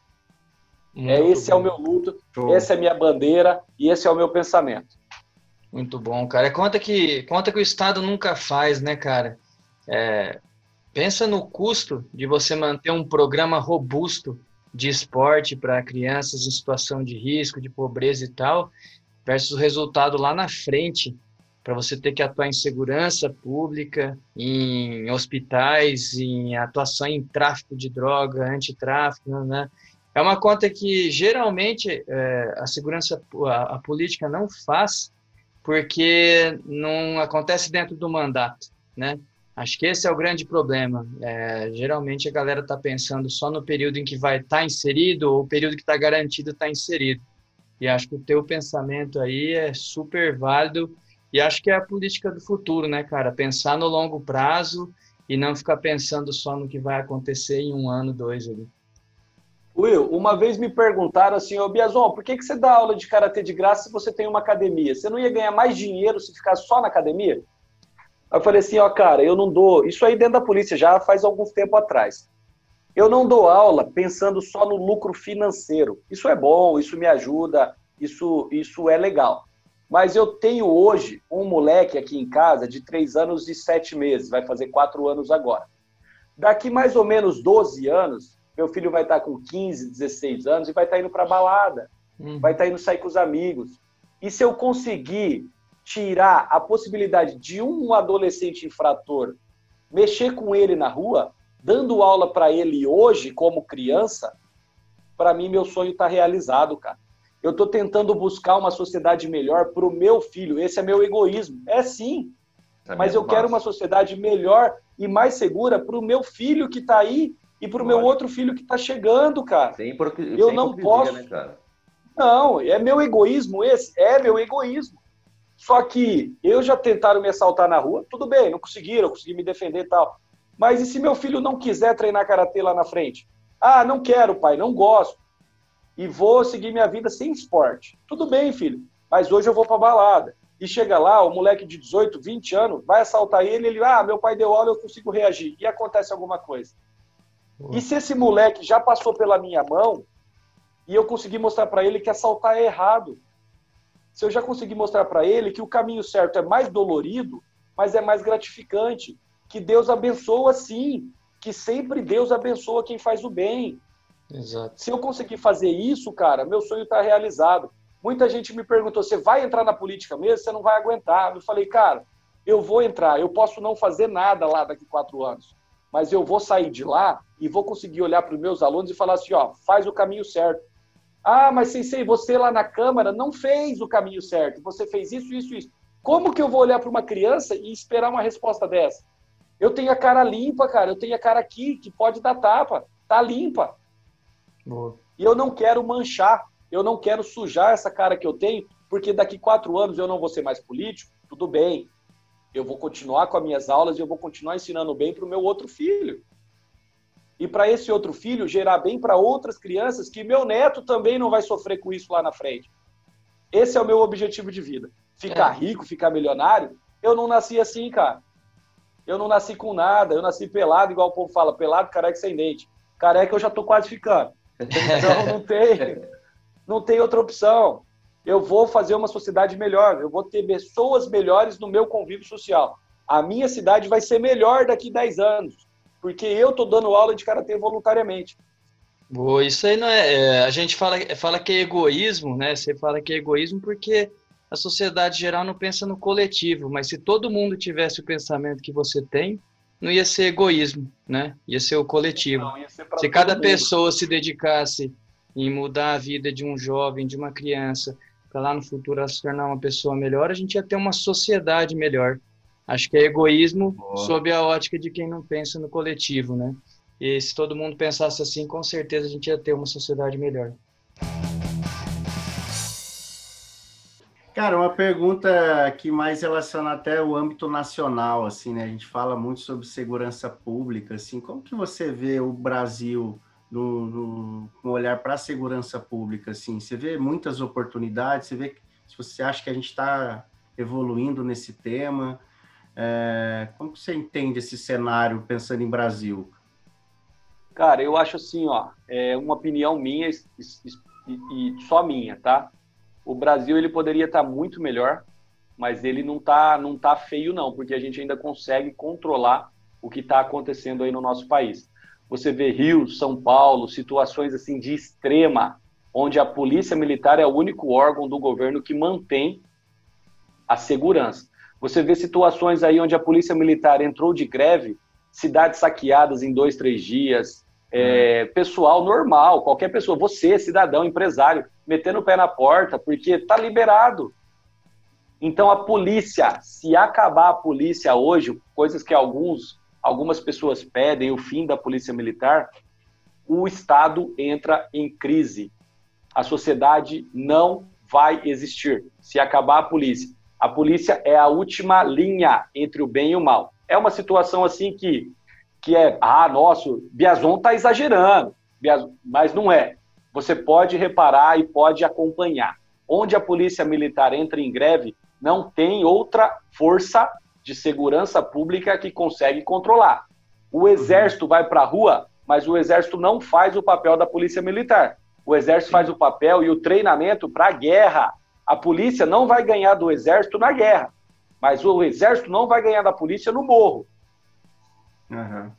é esse bom. é o meu luto, Show. essa é a minha bandeira e esse é o meu pensamento. Muito bom, cara. Conta que, conta que o Estado nunca faz, né, cara? É, pensa no custo de você manter um programa robusto de esporte para crianças em situação de risco, de pobreza e tal, versus o resultado lá na frente, para você ter que atuar em segurança pública, em hospitais, em atuação em tráfico de droga, antitráfico, né? É uma conta que geralmente é, a segurança, a, a política não faz porque não acontece dentro do mandato, né? Acho que esse é o grande problema. É, geralmente a galera está pensando só no período em que vai estar tá inserido ou o período que está garantido estar tá inserido. E acho que o teu pensamento aí é super válido e acho que é a política do futuro, né, cara? Pensar no longo prazo e não ficar pensando só no que vai acontecer em um ano, dois ali. Will, uma vez me perguntaram assim, ô Biazon, por que, que você dá aula de karatê de graça se você tem uma academia? Você não ia ganhar mais dinheiro se ficar só na academia? eu falei assim, ó, cara, eu não dou. Isso aí dentro da polícia já faz algum tempo atrás. Eu não dou aula pensando só no lucro financeiro. Isso é bom, isso me ajuda, isso, isso é legal. Mas eu tenho hoje um moleque aqui em casa de três anos e sete meses, vai fazer quatro anos agora. Daqui mais ou menos 12 anos, meu filho vai estar com 15, 16 anos e vai estar indo para balada, uhum. vai estar indo sair com os amigos. E se eu conseguir tirar a possibilidade de um adolescente infrator mexer com ele na rua, dando aula para ele hoje como criança, para mim meu sonho está realizado, cara. Eu estou tentando buscar uma sociedade melhor para o meu filho. Esse é meu egoísmo. É sim. É mas eu massa. quero uma sociedade melhor e mais segura para o meu filho que está aí e para o meu outro filho que está chegando, cara. Sem eu sem não posso. Né, cara? Não, é meu egoísmo esse. É meu egoísmo. Só que eu já tentaram me assaltar na rua, tudo bem, não conseguiram, eu consegui me defender e tal. Mas e se meu filho não quiser treinar karatê lá na frente? Ah, não quero, pai, não gosto. E vou seguir minha vida sem esporte. Tudo bem, filho, mas hoje eu vou para balada. E chega lá, o moleque de 18, 20 anos, vai assaltar ele, ele, ah, meu pai deu aula, eu consigo reagir. E acontece alguma coisa. E se esse moleque já passou pela minha mão e eu consegui mostrar para ele que assaltar é errado? Se eu já consegui mostrar para ele que o caminho certo é mais dolorido, mas é mais gratificante, que Deus abençoa sim, que sempre Deus abençoa quem faz o bem. Exato. Se eu conseguir fazer isso, cara, meu sonho está realizado. Muita gente me perguntou: você vai entrar na política mesmo? Você não vai aguentar. Eu falei, cara, eu vou entrar. Eu posso não fazer nada lá daqui quatro anos, mas eu vou sair de lá e vou conseguir olhar para os meus alunos e falar assim: ó, faz o caminho certo. Ah, mas Sensei, você lá na Câmara não fez o caminho certo. Você fez isso, isso, isso. Como que eu vou olhar para uma criança e esperar uma resposta dessa? Eu tenho a cara limpa, cara. Eu tenho a cara aqui que pode dar tapa. Tá limpa. Boa. E eu não quero manchar eu não quero sujar essa cara que eu tenho, porque daqui quatro anos eu não vou ser mais político, tudo bem. Eu vou continuar com as minhas aulas e eu vou continuar ensinando bem para o meu outro filho. E para esse outro filho gerar bem para outras crianças que meu neto também não vai sofrer com isso lá na frente. Esse é o meu objetivo de vida. Ficar é. rico, ficar milionário. Eu não nasci assim, cara. Eu não nasci com nada. Eu nasci pelado, igual o povo fala, pelado, careca sem dente. Careca eu já tô quase ficando. [LAUGHS] Então não tem não tem outra opção. Eu vou fazer uma sociedade melhor, eu vou ter pessoas melhores no meu convívio social. A minha cidade vai ser melhor daqui 10 anos, porque eu estou dando aula de karatê voluntariamente. Boa, isso aí não é, é, A gente fala, fala que é egoísmo, né? Você fala que é egoísmo porque a sociedade geral não pensa no coletivo, mas se todo mundo tivesse o pensamento que você tem, não ia ser egoísmo, né? Ia ser o coletivo. Não, se cada pessoa se dedicasse em mudar a vida de um jovem, de uma criança, para lá no futuro ela se tornar uma pessoa melhor, a gente ia ter uma sociedade melhor. Acho que é egoísmo Boa. sob a ótica de quem não pensa no coletivo, né? E se todo mundo pensasse assim, com certeza a gente ia ter uma sociedade melhor. Cara, uma pergunta que mais relaciona até o âmbito nacional, assim, né? A gente fala muito sobre segurança pública, assim, como que você vê o Brasil no, no, olhar para a segurança pública, assim, você vê muitas oportunidades, você vê se você acha que a gente está evoluindo nesse tema, é, como você entende esse cenário pensando em Brasil? Cara, eu acho assim, ó, é uma opinião minha e, e, e só minha, tá? O Brasil ele poderia estar tá muito melhor, mas ele não tá, não tá feio não, porque a gente ainda consegue controlar o que está acontecendo aí no nosso país. Você vê Rio, São Paulo, situações assim de extrema, onde a polícia militar é o único órgão do governo que mantém a segurança. Você vê situações aí onde a polícia militar entrou de greve, cidades saqueadas em dois, três dias, é, pessoal normal, qualquer pessoa, você, cidadão, empresário, metendo o pé na porta, porque está liberado. Então a polícia, se acabar a polícia hoje, coisas que alguns algumas pessoas pedem o fim da polícia militar, o Estado entra em crise. A sociedade não vai existir se acabar a polícia. A polícia é a última linha entre o bem e o mal. É uma situação assim que, que é, ah, nosso, Biazon está exagerando, mas não é. Você pode reparar e pode acompanhar. Onde a polícia militar entra em greve, não tem outra força de segurança pública que consegue controlar. O uhum. exército vai para a rua, mas o exército não faz o papel da polícia militar. O exército faz o papel e o treinamento para a guerra. A polícia não vai ganhar do exército na guerra, mas o exército não vai ganhar da polícia no morro. Uhum.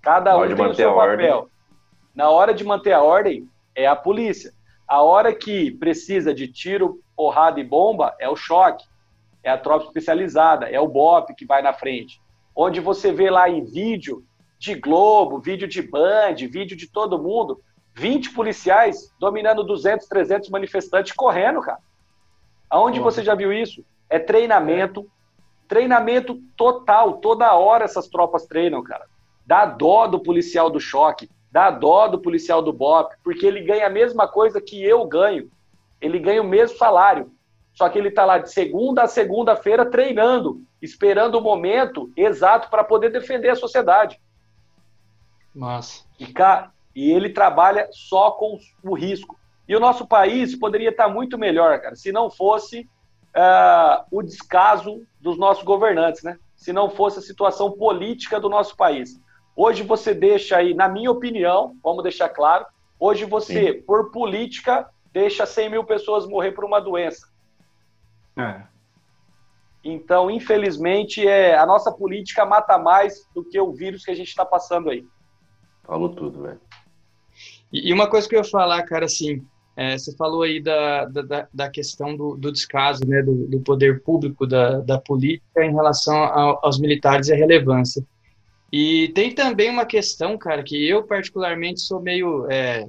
Cada um tem o seu papel. Na hora de manter a ordem, é a polícia. A hora que precisa de tiro, porrada e bomba, é o choque é a tropa especializada, é o BOP que vai na frente. Onde você vê lá em vídeo de Globo, vídeo de Band, vídeo de todo mundo, 20 policiais dominando 200, 300 manifestantes correndo, cara. Aonde você já viu isso? É treinamento, treinamento total, toda hora essas tropas treinam, cara. Dá dó do policial do choque, dá dó do policial do BOP, porque ele ganha a mesma coisa que eu ganho. Ele ganha o mesmo salário. Só que ele está lá de segunda a segunda-feira treinando, esperando o momento exato para poder defender a sociedade. Mas E, e ele trabalha só com o risco. E o nosso país poderia estar muito melhor, cara, se não fosse uh, o descaso dos nossos governantes, né? Se não fosse a situação política do nosso país. Hoje você deixa aí, na minha opinião, vamos deixar claro, hoje você, Sim. por política, deixa 100 mil pessoas morrer por uma doença. É. Então, infelizmente, é, a nossa política mata mais do que o vírus que a gente está passando aí. Falou tudo, velho. E, e uma coisa que eu ia falar, cara, assim, é, você falou aí da, da, da questão do, do descaso, né, do, do, poder público, da, da política em relação ao, aos militares e a relevância. E tem também uma questão, cara, que eu particularmente sou meio, é,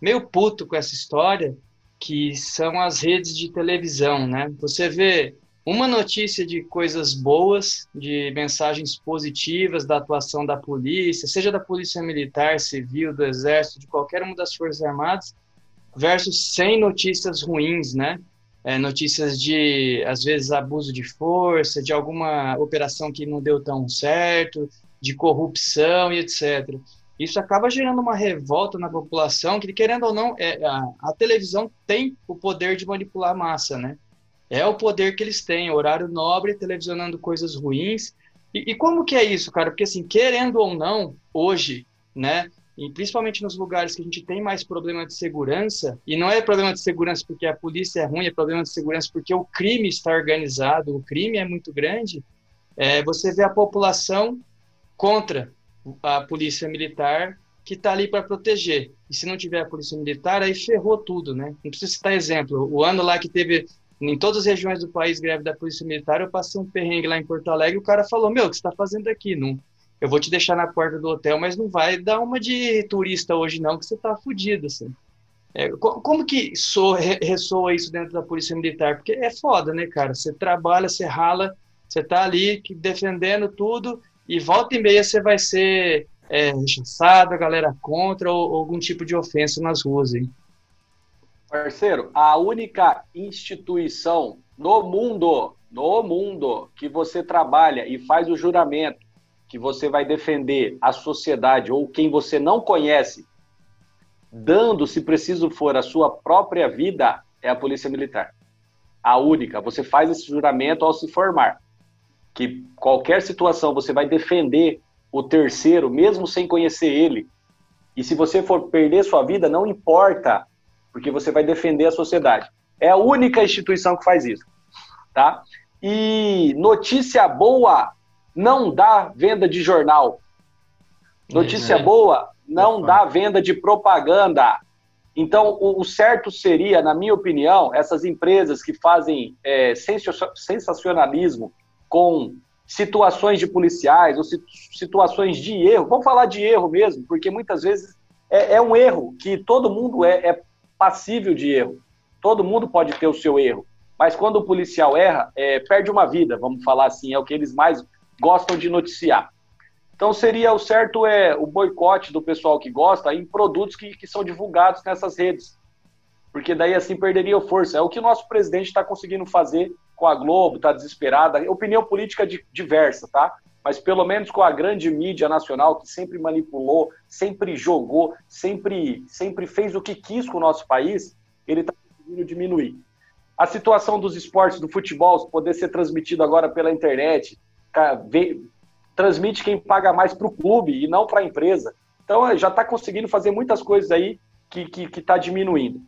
meio puto com essa história, que são as redes de televisão, né? Você vê uma notícia de coisas boas, de mensagens positivas da atuação da polícia, seja da polícia militar, civil, do exército, de qualquer uma das forças armadas, versus 100 notícias ruins, né? É, notícias de, às vezes, abuso de força, de alguma operação que não deu tão certo, de corrupção e etc. Isso acaba gerando uma revolta na população, que, querendo ou não, é, a, a televisão tem o poder de manipular a massa, né? É o poder que eles têm, horário nobre, televisionando coisas ruins. E, e como que é isso, cara? Porque, assim, querendo ou não, hoje, né, e principalmente nos lugares que a gente tem mais problema de segurança, e não é problema de segurança porque a polícia é ruim, é problema de segurança porque o crime está organizado, o crime é muito grande, é, você vê a população contra a polícia militar que está ali para proteger. E se não tiver a polícia militar, aí ferrou tudo, né? Não precisa citar exemplo. O ano lá que teve em todas as regiões do país greve da polícia militar, eu passei um perrengue lá em Porto Alegre o cara falou, meu, o que você está fazendo aqui? Não, eu vou te deixar na porta do hotel, mas não vai dar uma de turista hoje não, que você tá fudido, assim. É, como que soa, ressoa isso dentro da polícia militar? Porque é foda, né, cara? Você trabalha, você rala, você tá ali defendendo tudo e volta e meia você vai ser é, rechaçado, a galera contra ou, ou algum tipo de ofensa nas ruas, hein? Parceiro, a única instituição no mundo, no mundo, que você trabalha e faz o juramento que você vai defender a sociedade ou quem você não conhece, dando, se preciso for, a sua própria vida, é a Polícia Militar. A única. Você faz esse juramento ao se formar. Que qualquer situação você vai defender o terceiro, mesmo sem conhecer ele. E se você for perder sua vida, não importa, porque você vai defender a sociedade. É a única instituição que faz isso, tá? E notícia boa não dá venda de jornal. Notícia é. boa, não dá venda de propaganda. Então, o, o, certo seria, na minha opinião, essas empresas que fazem é, sensacionalismo com situações de policiais ou situações de erro. Vamos falar de erro mesmo, porque muitas vezes é, é um erro que todo mundo é, é, passível de erro. Todo mundo pode ter o seu erro. Mas quando o policial erra, é, perde uma vida, vamos falar assim, é o que eles mais gostam de noticiar. Então seria o certo é o boicote do pessoal que gosta em produtos que, que são divulgados nessas redes. Porque daí assim perderia força. É o que o nosso presidente está conseguindo fazer com a Globo, está desesperada. Opinião política diversa, tá? Mas pelo menos com a grande mídia nacional que sempre manipulou, sempre jogou, sempre, sempre fez o que quis com o nosso país, ele está conseguindo diminuir. A situação dos esportes, do futebol, poder ser transmitido agora pela internet, transmite quem paga mais para o clube e não para a empresa. Então já está conseguindo fazer muitas coisas aí que está tá diminuindo.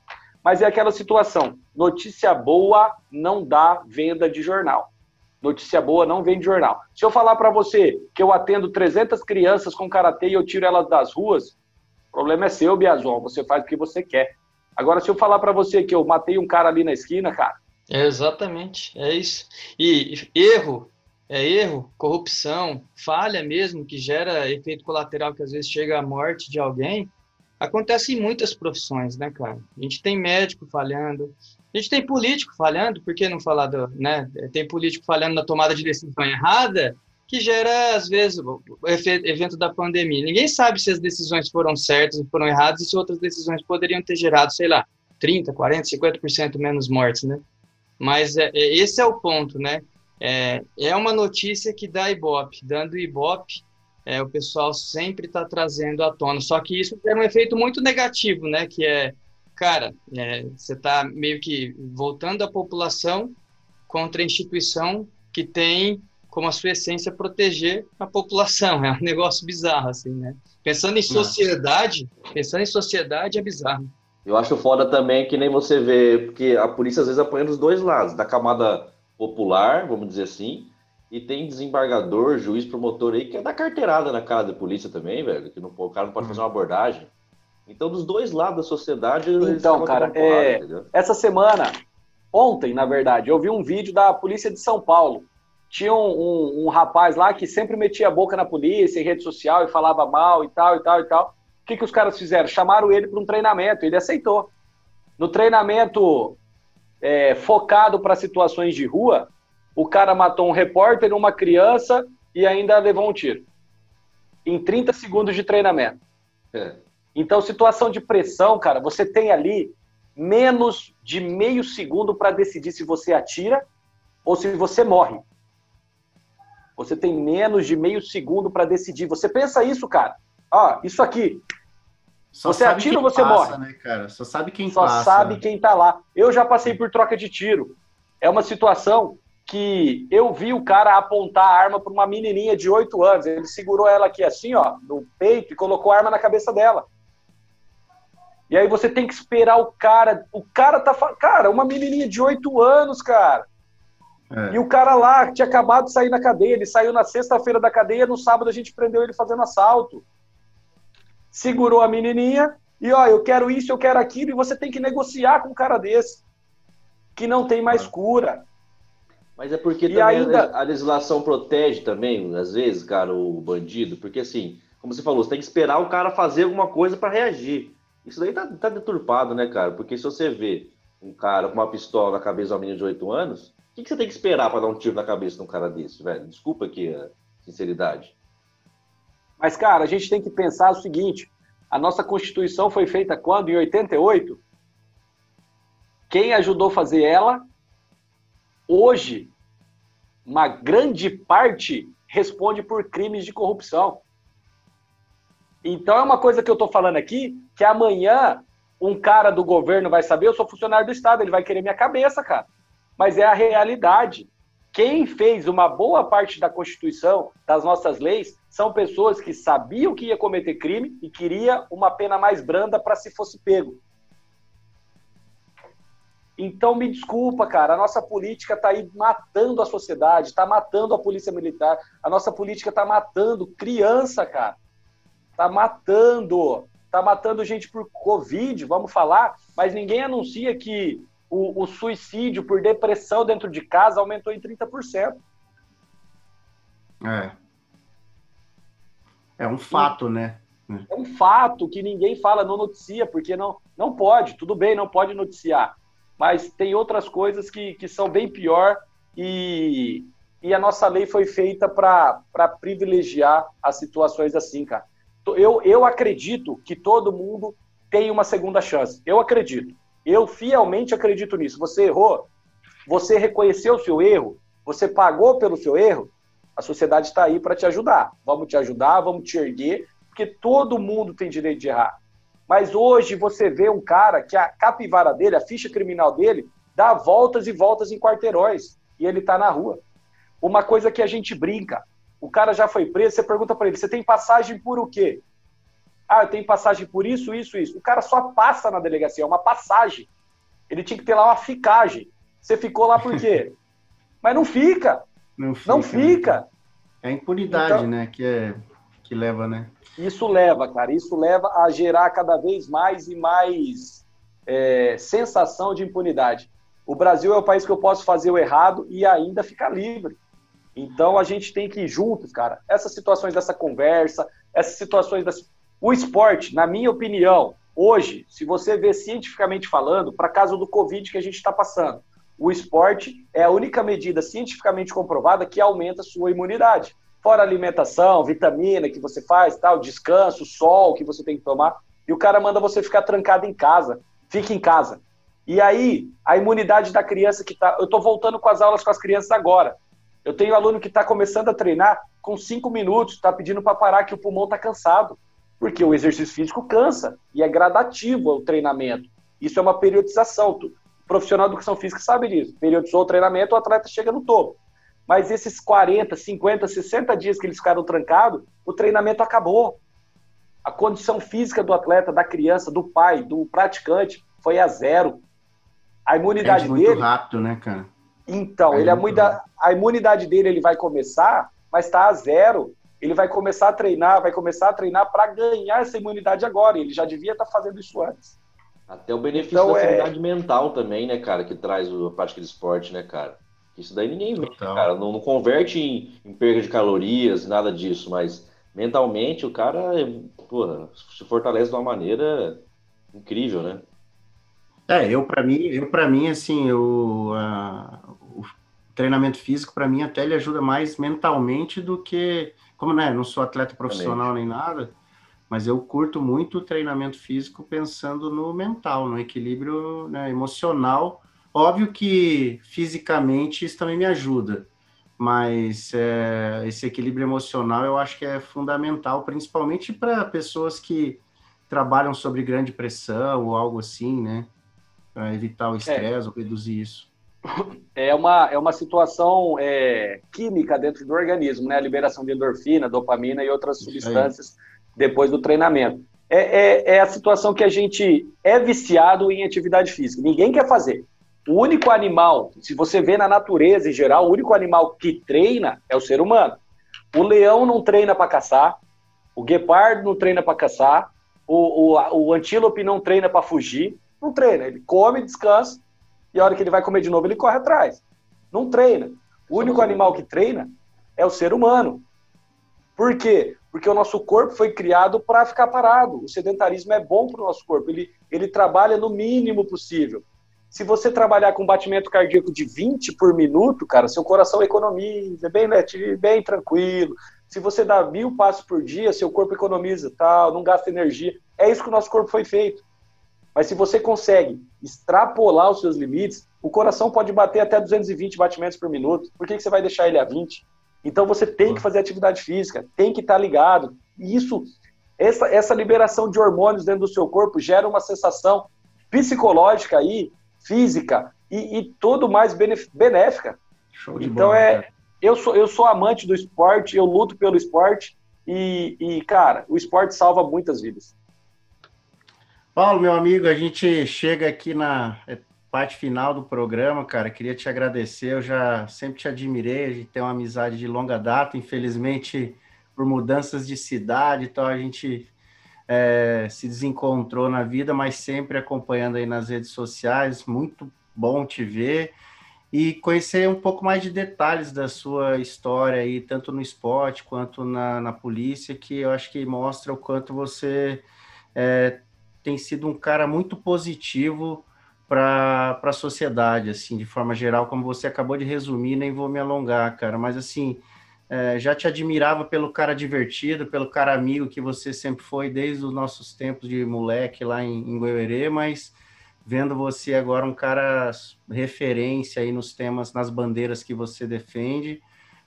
Mas é aquela situação: notícia boa não dá venda de jornal. Notícia boa não vende jornal. Se eu falar para você que eu atendo 300 crianças com karatê e eu tiro elas das ruas, o problema é seu, Biazon. Você faz o que você quer. Agora, se eu falar para você que eu matei um cara ali na esquina, cara. É exatamente, é isso. E erro é erro, corrupção, falha mesmo, que gera efeito colateral que às vezes chega à morte de alguém, acontece em muitas profissões, né, cara? A gente tem médico falhando, a gente tem político falhando, por que não falar do, né? Tem político falhando na tomada de decisão errada, que gera, às vezes, o evento da pandemia. Ninguém sabe se as decisões foram certas ou foram erradas e se outras decisões poderiam ter gerado, sei lá, 30, 40, 50% menos mortes, né? Mas é, é, esse é o ponto, né? É, é uma notícia que dá ibope. Dando ibope, é, o pessoal sempre está trazendo à tona. Só que isso tem um efeito muito negativo, né? Que é, cara, é, você está meio que voltando a população contra a instituição que tem como a sua essência proteger a população. [LAUGHS] É um negócio bizarro, assim, né? Pensando em sociedade, pensando em sociedade é bizarro. Eu acho foda também que nem você vê, porque a polícia às vezes apanha dos dois lados, da camada popular, vamos dizer assim, E tem desembargador, juiz, promotor aí que é da carteirada na cara da polícia também, velho. Que não, o cara não pode fazer uma abordagem. Então, dos dois lados da sociedade. Então, cara, é, essa semana, ontem, na verdade, eu vi um vídeo da polícia de São Paulo. Tinha um, um, um, rapaz lá que sempre metia a boca na polícia, em rede social, e falava mal e tal, e tal, e tal. O que, que os caras fizeram? Chamaram ele para um treinamento, ele aceitou. No treinamento é, focado para situações de rua, o cara matou um repórter, uma criança e ainda levou um tiro. Em 30 segundos de treinamento. É. Então, situação de pressão, cara, você tem ali menos de meio segundo para decidir se você atira ou se você morre. Você tem menos de meio segundo para decidir. Você pensa isso, cara. Ó, isso aqui. Só você atira ou você passa, morre? Né, cara? Só sabe quem Só passa. Só sabe quem tá lá. Eu já passei por troca de tiro. É uma situação que eu vi o cara apontar a arma para uma menininha de 8 anos. Ele segurou ela aqui assim, ó, no peito e colocou a arma na cabeça dela. E aí você tem que esperar o cara. O cara tá. Cara, uma menininha de 8 anos, cara. É. E o cara lá tinha acabado de sair da cadeia, ele saiu na sexta-feira da cadeia, no sábado a gente prendeu ele fazendo assalto. Segurou a menininha e, ó, eu quero isso, eu quero aquilo, e você tem que negociar com um cara desse, que não tem mais cura. Mas é porque e também ainda... a legislação protege também, às vezes, cara, o bandido, porque assim, como você falou, você tem que esperar o cara fazer alguma coisa para reagir. Isso daí tá, tá deturpado, né, cara? Porque se você vê um cara com uma pistola na cabeça de uma menina de 8 anos, que, que você tem que esperar para dar um tiro na cabeça de um cara desse, velho? Desculpa aqui a sinceridade. Mas, cara, a gente tem que pensar o seguinte: a nossa Constituição foi feita quando? Em 88? Quem ajudou a fazer ela? Hoje, uma grande parte responde por crimes de corrupção. Então é uma coisa que eu estou falando aqui, que amanhã um cara do governo vai saber, eu sou funcionário do Estado, ele vai querer minha cabeça, cara mas é a realidade. Quem fez uma boa parte da Constituição, das nossas leis, são pessoas que sabiam que ia cometer crime e queria uma pena mais branda para se fosse pego. Então me desculpa, cara, a nossa política está aí matando a sociedade, está matando a polícia militar, a nossa política está matando criança, cara. Está matando, está matando gente por Covid, vamos falar, mas ninguém anuncia que o, o suicídio por depressão dentro de casa aumentou em 30%. É. É um fato, né? É um fato que ninguém fala, não noticia, porque não, não pode, tudo bem, não pode noticiar. Mas tem outras coisas que, que são bem pior e, e a nossa lei foi feita para privilegiar as situações assim, cara. Eu, eu acredito que todo mundo tem uma segunda chance. Eu acredito. Eu fielmente acredito nisso. Você errou, você reconheceu o seu erro, você pagou pelo seu erro, a sociedade está aí para te ajudar. Vamos te ajudar, vamos te erguer, porque todo mundo tem direito de errar. Mas hoje você vê um cara que a capivara dele, a ficha criminal dele, dá voltas e voltas em quarteirões e ele está na rua. Uma coisa que a gente brinca, o cara já foi preso, você pergunta para ele, você tem passagem por o quê? Ah, eu tenho passagem por isso, isso, isso. O cara só passa na delegacia, é uma passagem. Ele tinha que ter lá uma ficagem. Você ficou lá por quê? [LAUGHS] Mas não fica. Não fica. Não fica. Né? É a impunidade, então, né? Que, é, que leva, né? Isso leva, cara. Isso leva a gerar cada vez mais e mais é, sensação de impunidade. O Brasil é o país que eu posso fazer o errado e ainda ficar livre. Então a gente tem que ir juntos, cara. Essas situações dessa conversa, essas situações das, o esporte, na minha opinião, hoje, se você vê cientificamente falando, para caso do Covid que a gente está passando, o esporte é a única medida cientificamente comprovada que aumenta a sua imunidade. Fora alimentação, vitamina que você faz, tal, descanso, sol que você tem que tomar, e o cara manda você ficar trancado em casa. Fique em casa. E aí, a imunidade da criança que está. Eu estou voltando com as aulas com as crianças agora. Eu tenho aluno que está começando a treinar com cinco minutos, está pedindo para parar que o pulmão está cansado. Porque o exercício físico cansa e é gradativo o treinamento. Isso é uma periodização. O profissional de educação física sabe disso. Periodizou o treinamento, o atleta chega no topo. Mas esses 40, 50, 60 dias que eles ficaram trancados, o treinamento acabou. A condição física do atleta, da criança, do pai, do praticante, foi a zero. A imunidade Perde muito dele. rápido, né, cara? Então, ele, a, imunidade, a imunidade dele ele vai começar, mas está a zero. Ele vai começar a treinar, vai começar a treinar para ganhar essa imunidade agora. Ele já devia estar tá fazendo isso antes. Até o benefício então, da é... mental também, né, cara, que traz a prática de esporte, né, cara? Isso daí ninguém vê, cara. Não, não converte em, em, perda de calorias, nada disso, mas mentalmente o cara, porra, se fortalece de uma maneira incrível, né? É, eu para mim, eu para mim assim, eu, o treinamento físico para mim até ele ajuda mais mentalmente do que, como né, não sou atleta profissional nem nada, mas eu curto muito o treinamento físico pensando no mental, no equilíbrio né, emocional. Óbvio que fisicamente isso também me ajuda, mas é, esse equilíbrio emocional eu acho que é fundamental, principalmente para pessoas que trabalham sobre grande pressão ou algo assim, né? Para evitar o é. estresse é. ou reduzir isso. É uma, é uma situação é, química dentro do organismo, né? A liberação de endorfina, dopamina e outras substâncias depois do treinamento. É, é, é, a situação que a gente é viciado em atividade física. Ninguém quer fazer. O único animal, se você vê na natureza em geral, o único animal que treina é o ser humano. O leão não treina para caçar, o guepardo não treina para caçar, o, o, o antílope não treina para fugir, não treina. Ele come, descansa, e a hora que ele vai comer de novo, ele corre atrás. Não treina. O único animal que treina é o ser humano. Por quê? Porque o nosso corpo foi criado para ficar parado. O sedentarismo é bom para o nosso corpo. Ele, ele trabalha no mínimo possível. Se você trabalhar com batimento cardíaco de 20 por minuto, cara, seu coração economiza, bem, né, bem tranquilo. Se você dá mil passos por dia, seu corpo economiza, tal, não gasta energia. É isso que o nosso corpo foi feito. Mas se você consegue extrapolar os seus limites, o coração pode bater até 220 batimentos por minuto. Por que, que você vai deixar ele a 20? Então você tem que fazer atividade física, tem que estar ligado. E isso, essa, essa liberação de hormônios dentro do seu corpo gera uma sensação psicológica aí, física e, e tudo mais benéfica. então bola, é, eu sou eu sou amante do esporte, eu luto pelo esporte e, e cara, o esporte salva muitas vidas. Paulo, meu amigo, a gente chega aqui na parte final do programa, cara, queria te agradecer. Eu já sempre te admirei, a gente tem uma amizade de longa data. Infelizmente, por mudanças de cidade, então a gente é, se desencontrou na vida, mas sempre acompanhando aí nas redes sociais. Muito bom te ver e conhecer um pouco mais de detalhes da sua história aí, tanto no esporte quanto na, na polícia, que eu acho que mostra o quanto você é, tem sido um cara muito positivo para a sociedade, assim, de forma geral, como você acabou de resumir, nem vou me alongar, cara, mas assim, é, já te admirava pelo cara divertido, pelo cara amigo que você sempre foi desde os nossos tempos de moleque lá em, em mas vendo você agora um cara referência aí nos temas, nas bandeiras que você defende,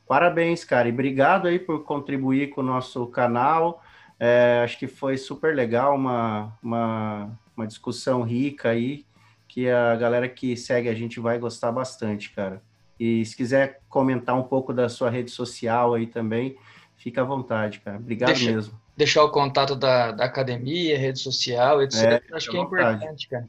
parabéns, cara, e obrigado aí por contribuir com o nosso canal, é, acho que foi super legal, uma, uma, uma discussão rica aí, que a galera que segue a gente vai gostar bastante, cara. E se quiser comentar um pouco da sua rede social aí também, fica à vontade, cara. Obrigado Deixa, mesmo. Deixar o contato da, da academia, rede social, etc. É, Acho que é importante, cara.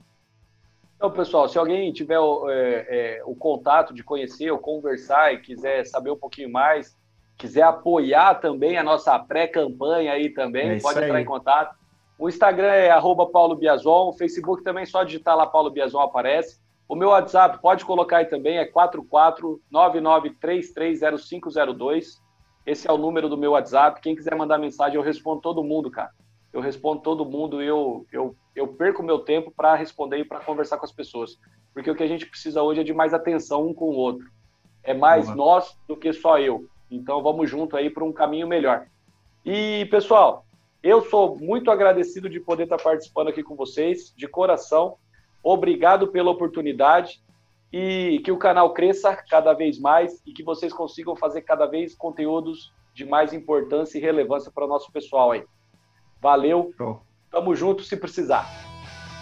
Então, pessoal, se alguém tiver é, é, o contato de conhecer ou conversar e quiser saber um pouquinho mais, quiser apoiar também a nossa pré-campanha aí também, é pode entrar aí. em contato. O Instagram é arroba Paulo Biazon, o Facebook também só digitar lá Paulo Biazon aparece. O meu WhatsApp, pode colocar aí também, é 4499330502. Esse é o número do meu WhatsApp. Quem quiser mandar mensagem, eu respondo todo mundo, cara. Eu respondo todo mundo, eu, eu, eu perco meu tempo para responder e para conversar com as pessoas. Porque o que a gente precisa hoje é de mais atenção um com o outro. É mais nós do que só eu. Então vamos junto aí para um caminho melhor. E, pessoal, eu sou muito agradecido de poder estar participando aqui com vocês, de coração. Obrigado pela oportunidade e que o canal cresça cada vez mais e que vocês consigam fazer cada vez conteúdos de mais importância e relevância para o nosso pessoal aí. Valeu, tamo junto se precisar.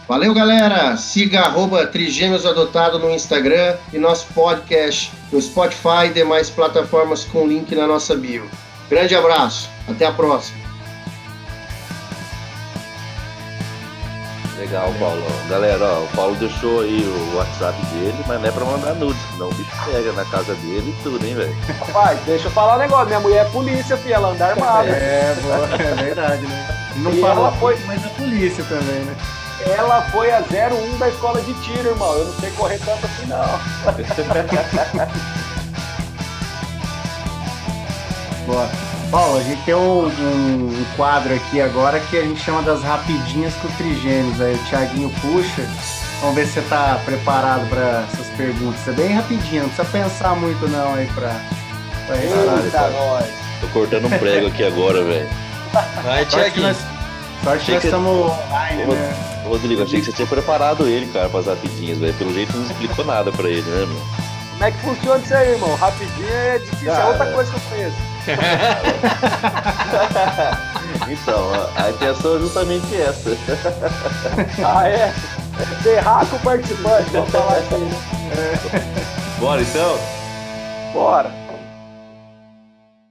Valeu, galera! Siga arroba Trigêmeos Adotado no Instagram e nosso podcast no Spotify e demais plataformas com link na nossa bio. Grande abraço, até a próxima! Legal, Paulo. Galera, ó, o Paulo deixou aí o WhatsApp dele, mas não é pra mandar nudes, senão o bicho pega na casa dele e tudo, hein, velho? Rapaz, deixa eu falar um negócio. Minha mulher é polícia, filha, ela anda armada. É, boa, é verdade, né? Não E falou, ela foi- mas a polícia também, né? Ela foi a 01 da escola de tiro, irmão. Eu não sei correr tanto assim, não. [LAUGHS] Boa. Paulo, a gente tem um, um- um quadro aqui agora que a gente chama das rapidinhas com trigêmeos. Aí o Thiaguinho puxa. Vamos ver se você tá preparado para essas perguntas. É bem rapidinho, não precisa pensar muito não aí pra, pra. Eita, nós. Tô cortando um prego aqui agora, velho. Vai, Tiaguinho. nós, sorte que nós estamos online, né? Rodrigo, achei que você tinha preparado ele, cara, pras rapidinhas, velho. Pelo jeito não explicou nada pra ele, né, meu? Como é que funciona isso aí, irmão? Rapidinho é difícil, é Cara. outra coisa que eu conheço. [LAUGHS] Então, a, a intenção é justamente essa. [LAUGHS] Ah, é? Ferrar com o participante, vamos falar assim. Bora então? Bora.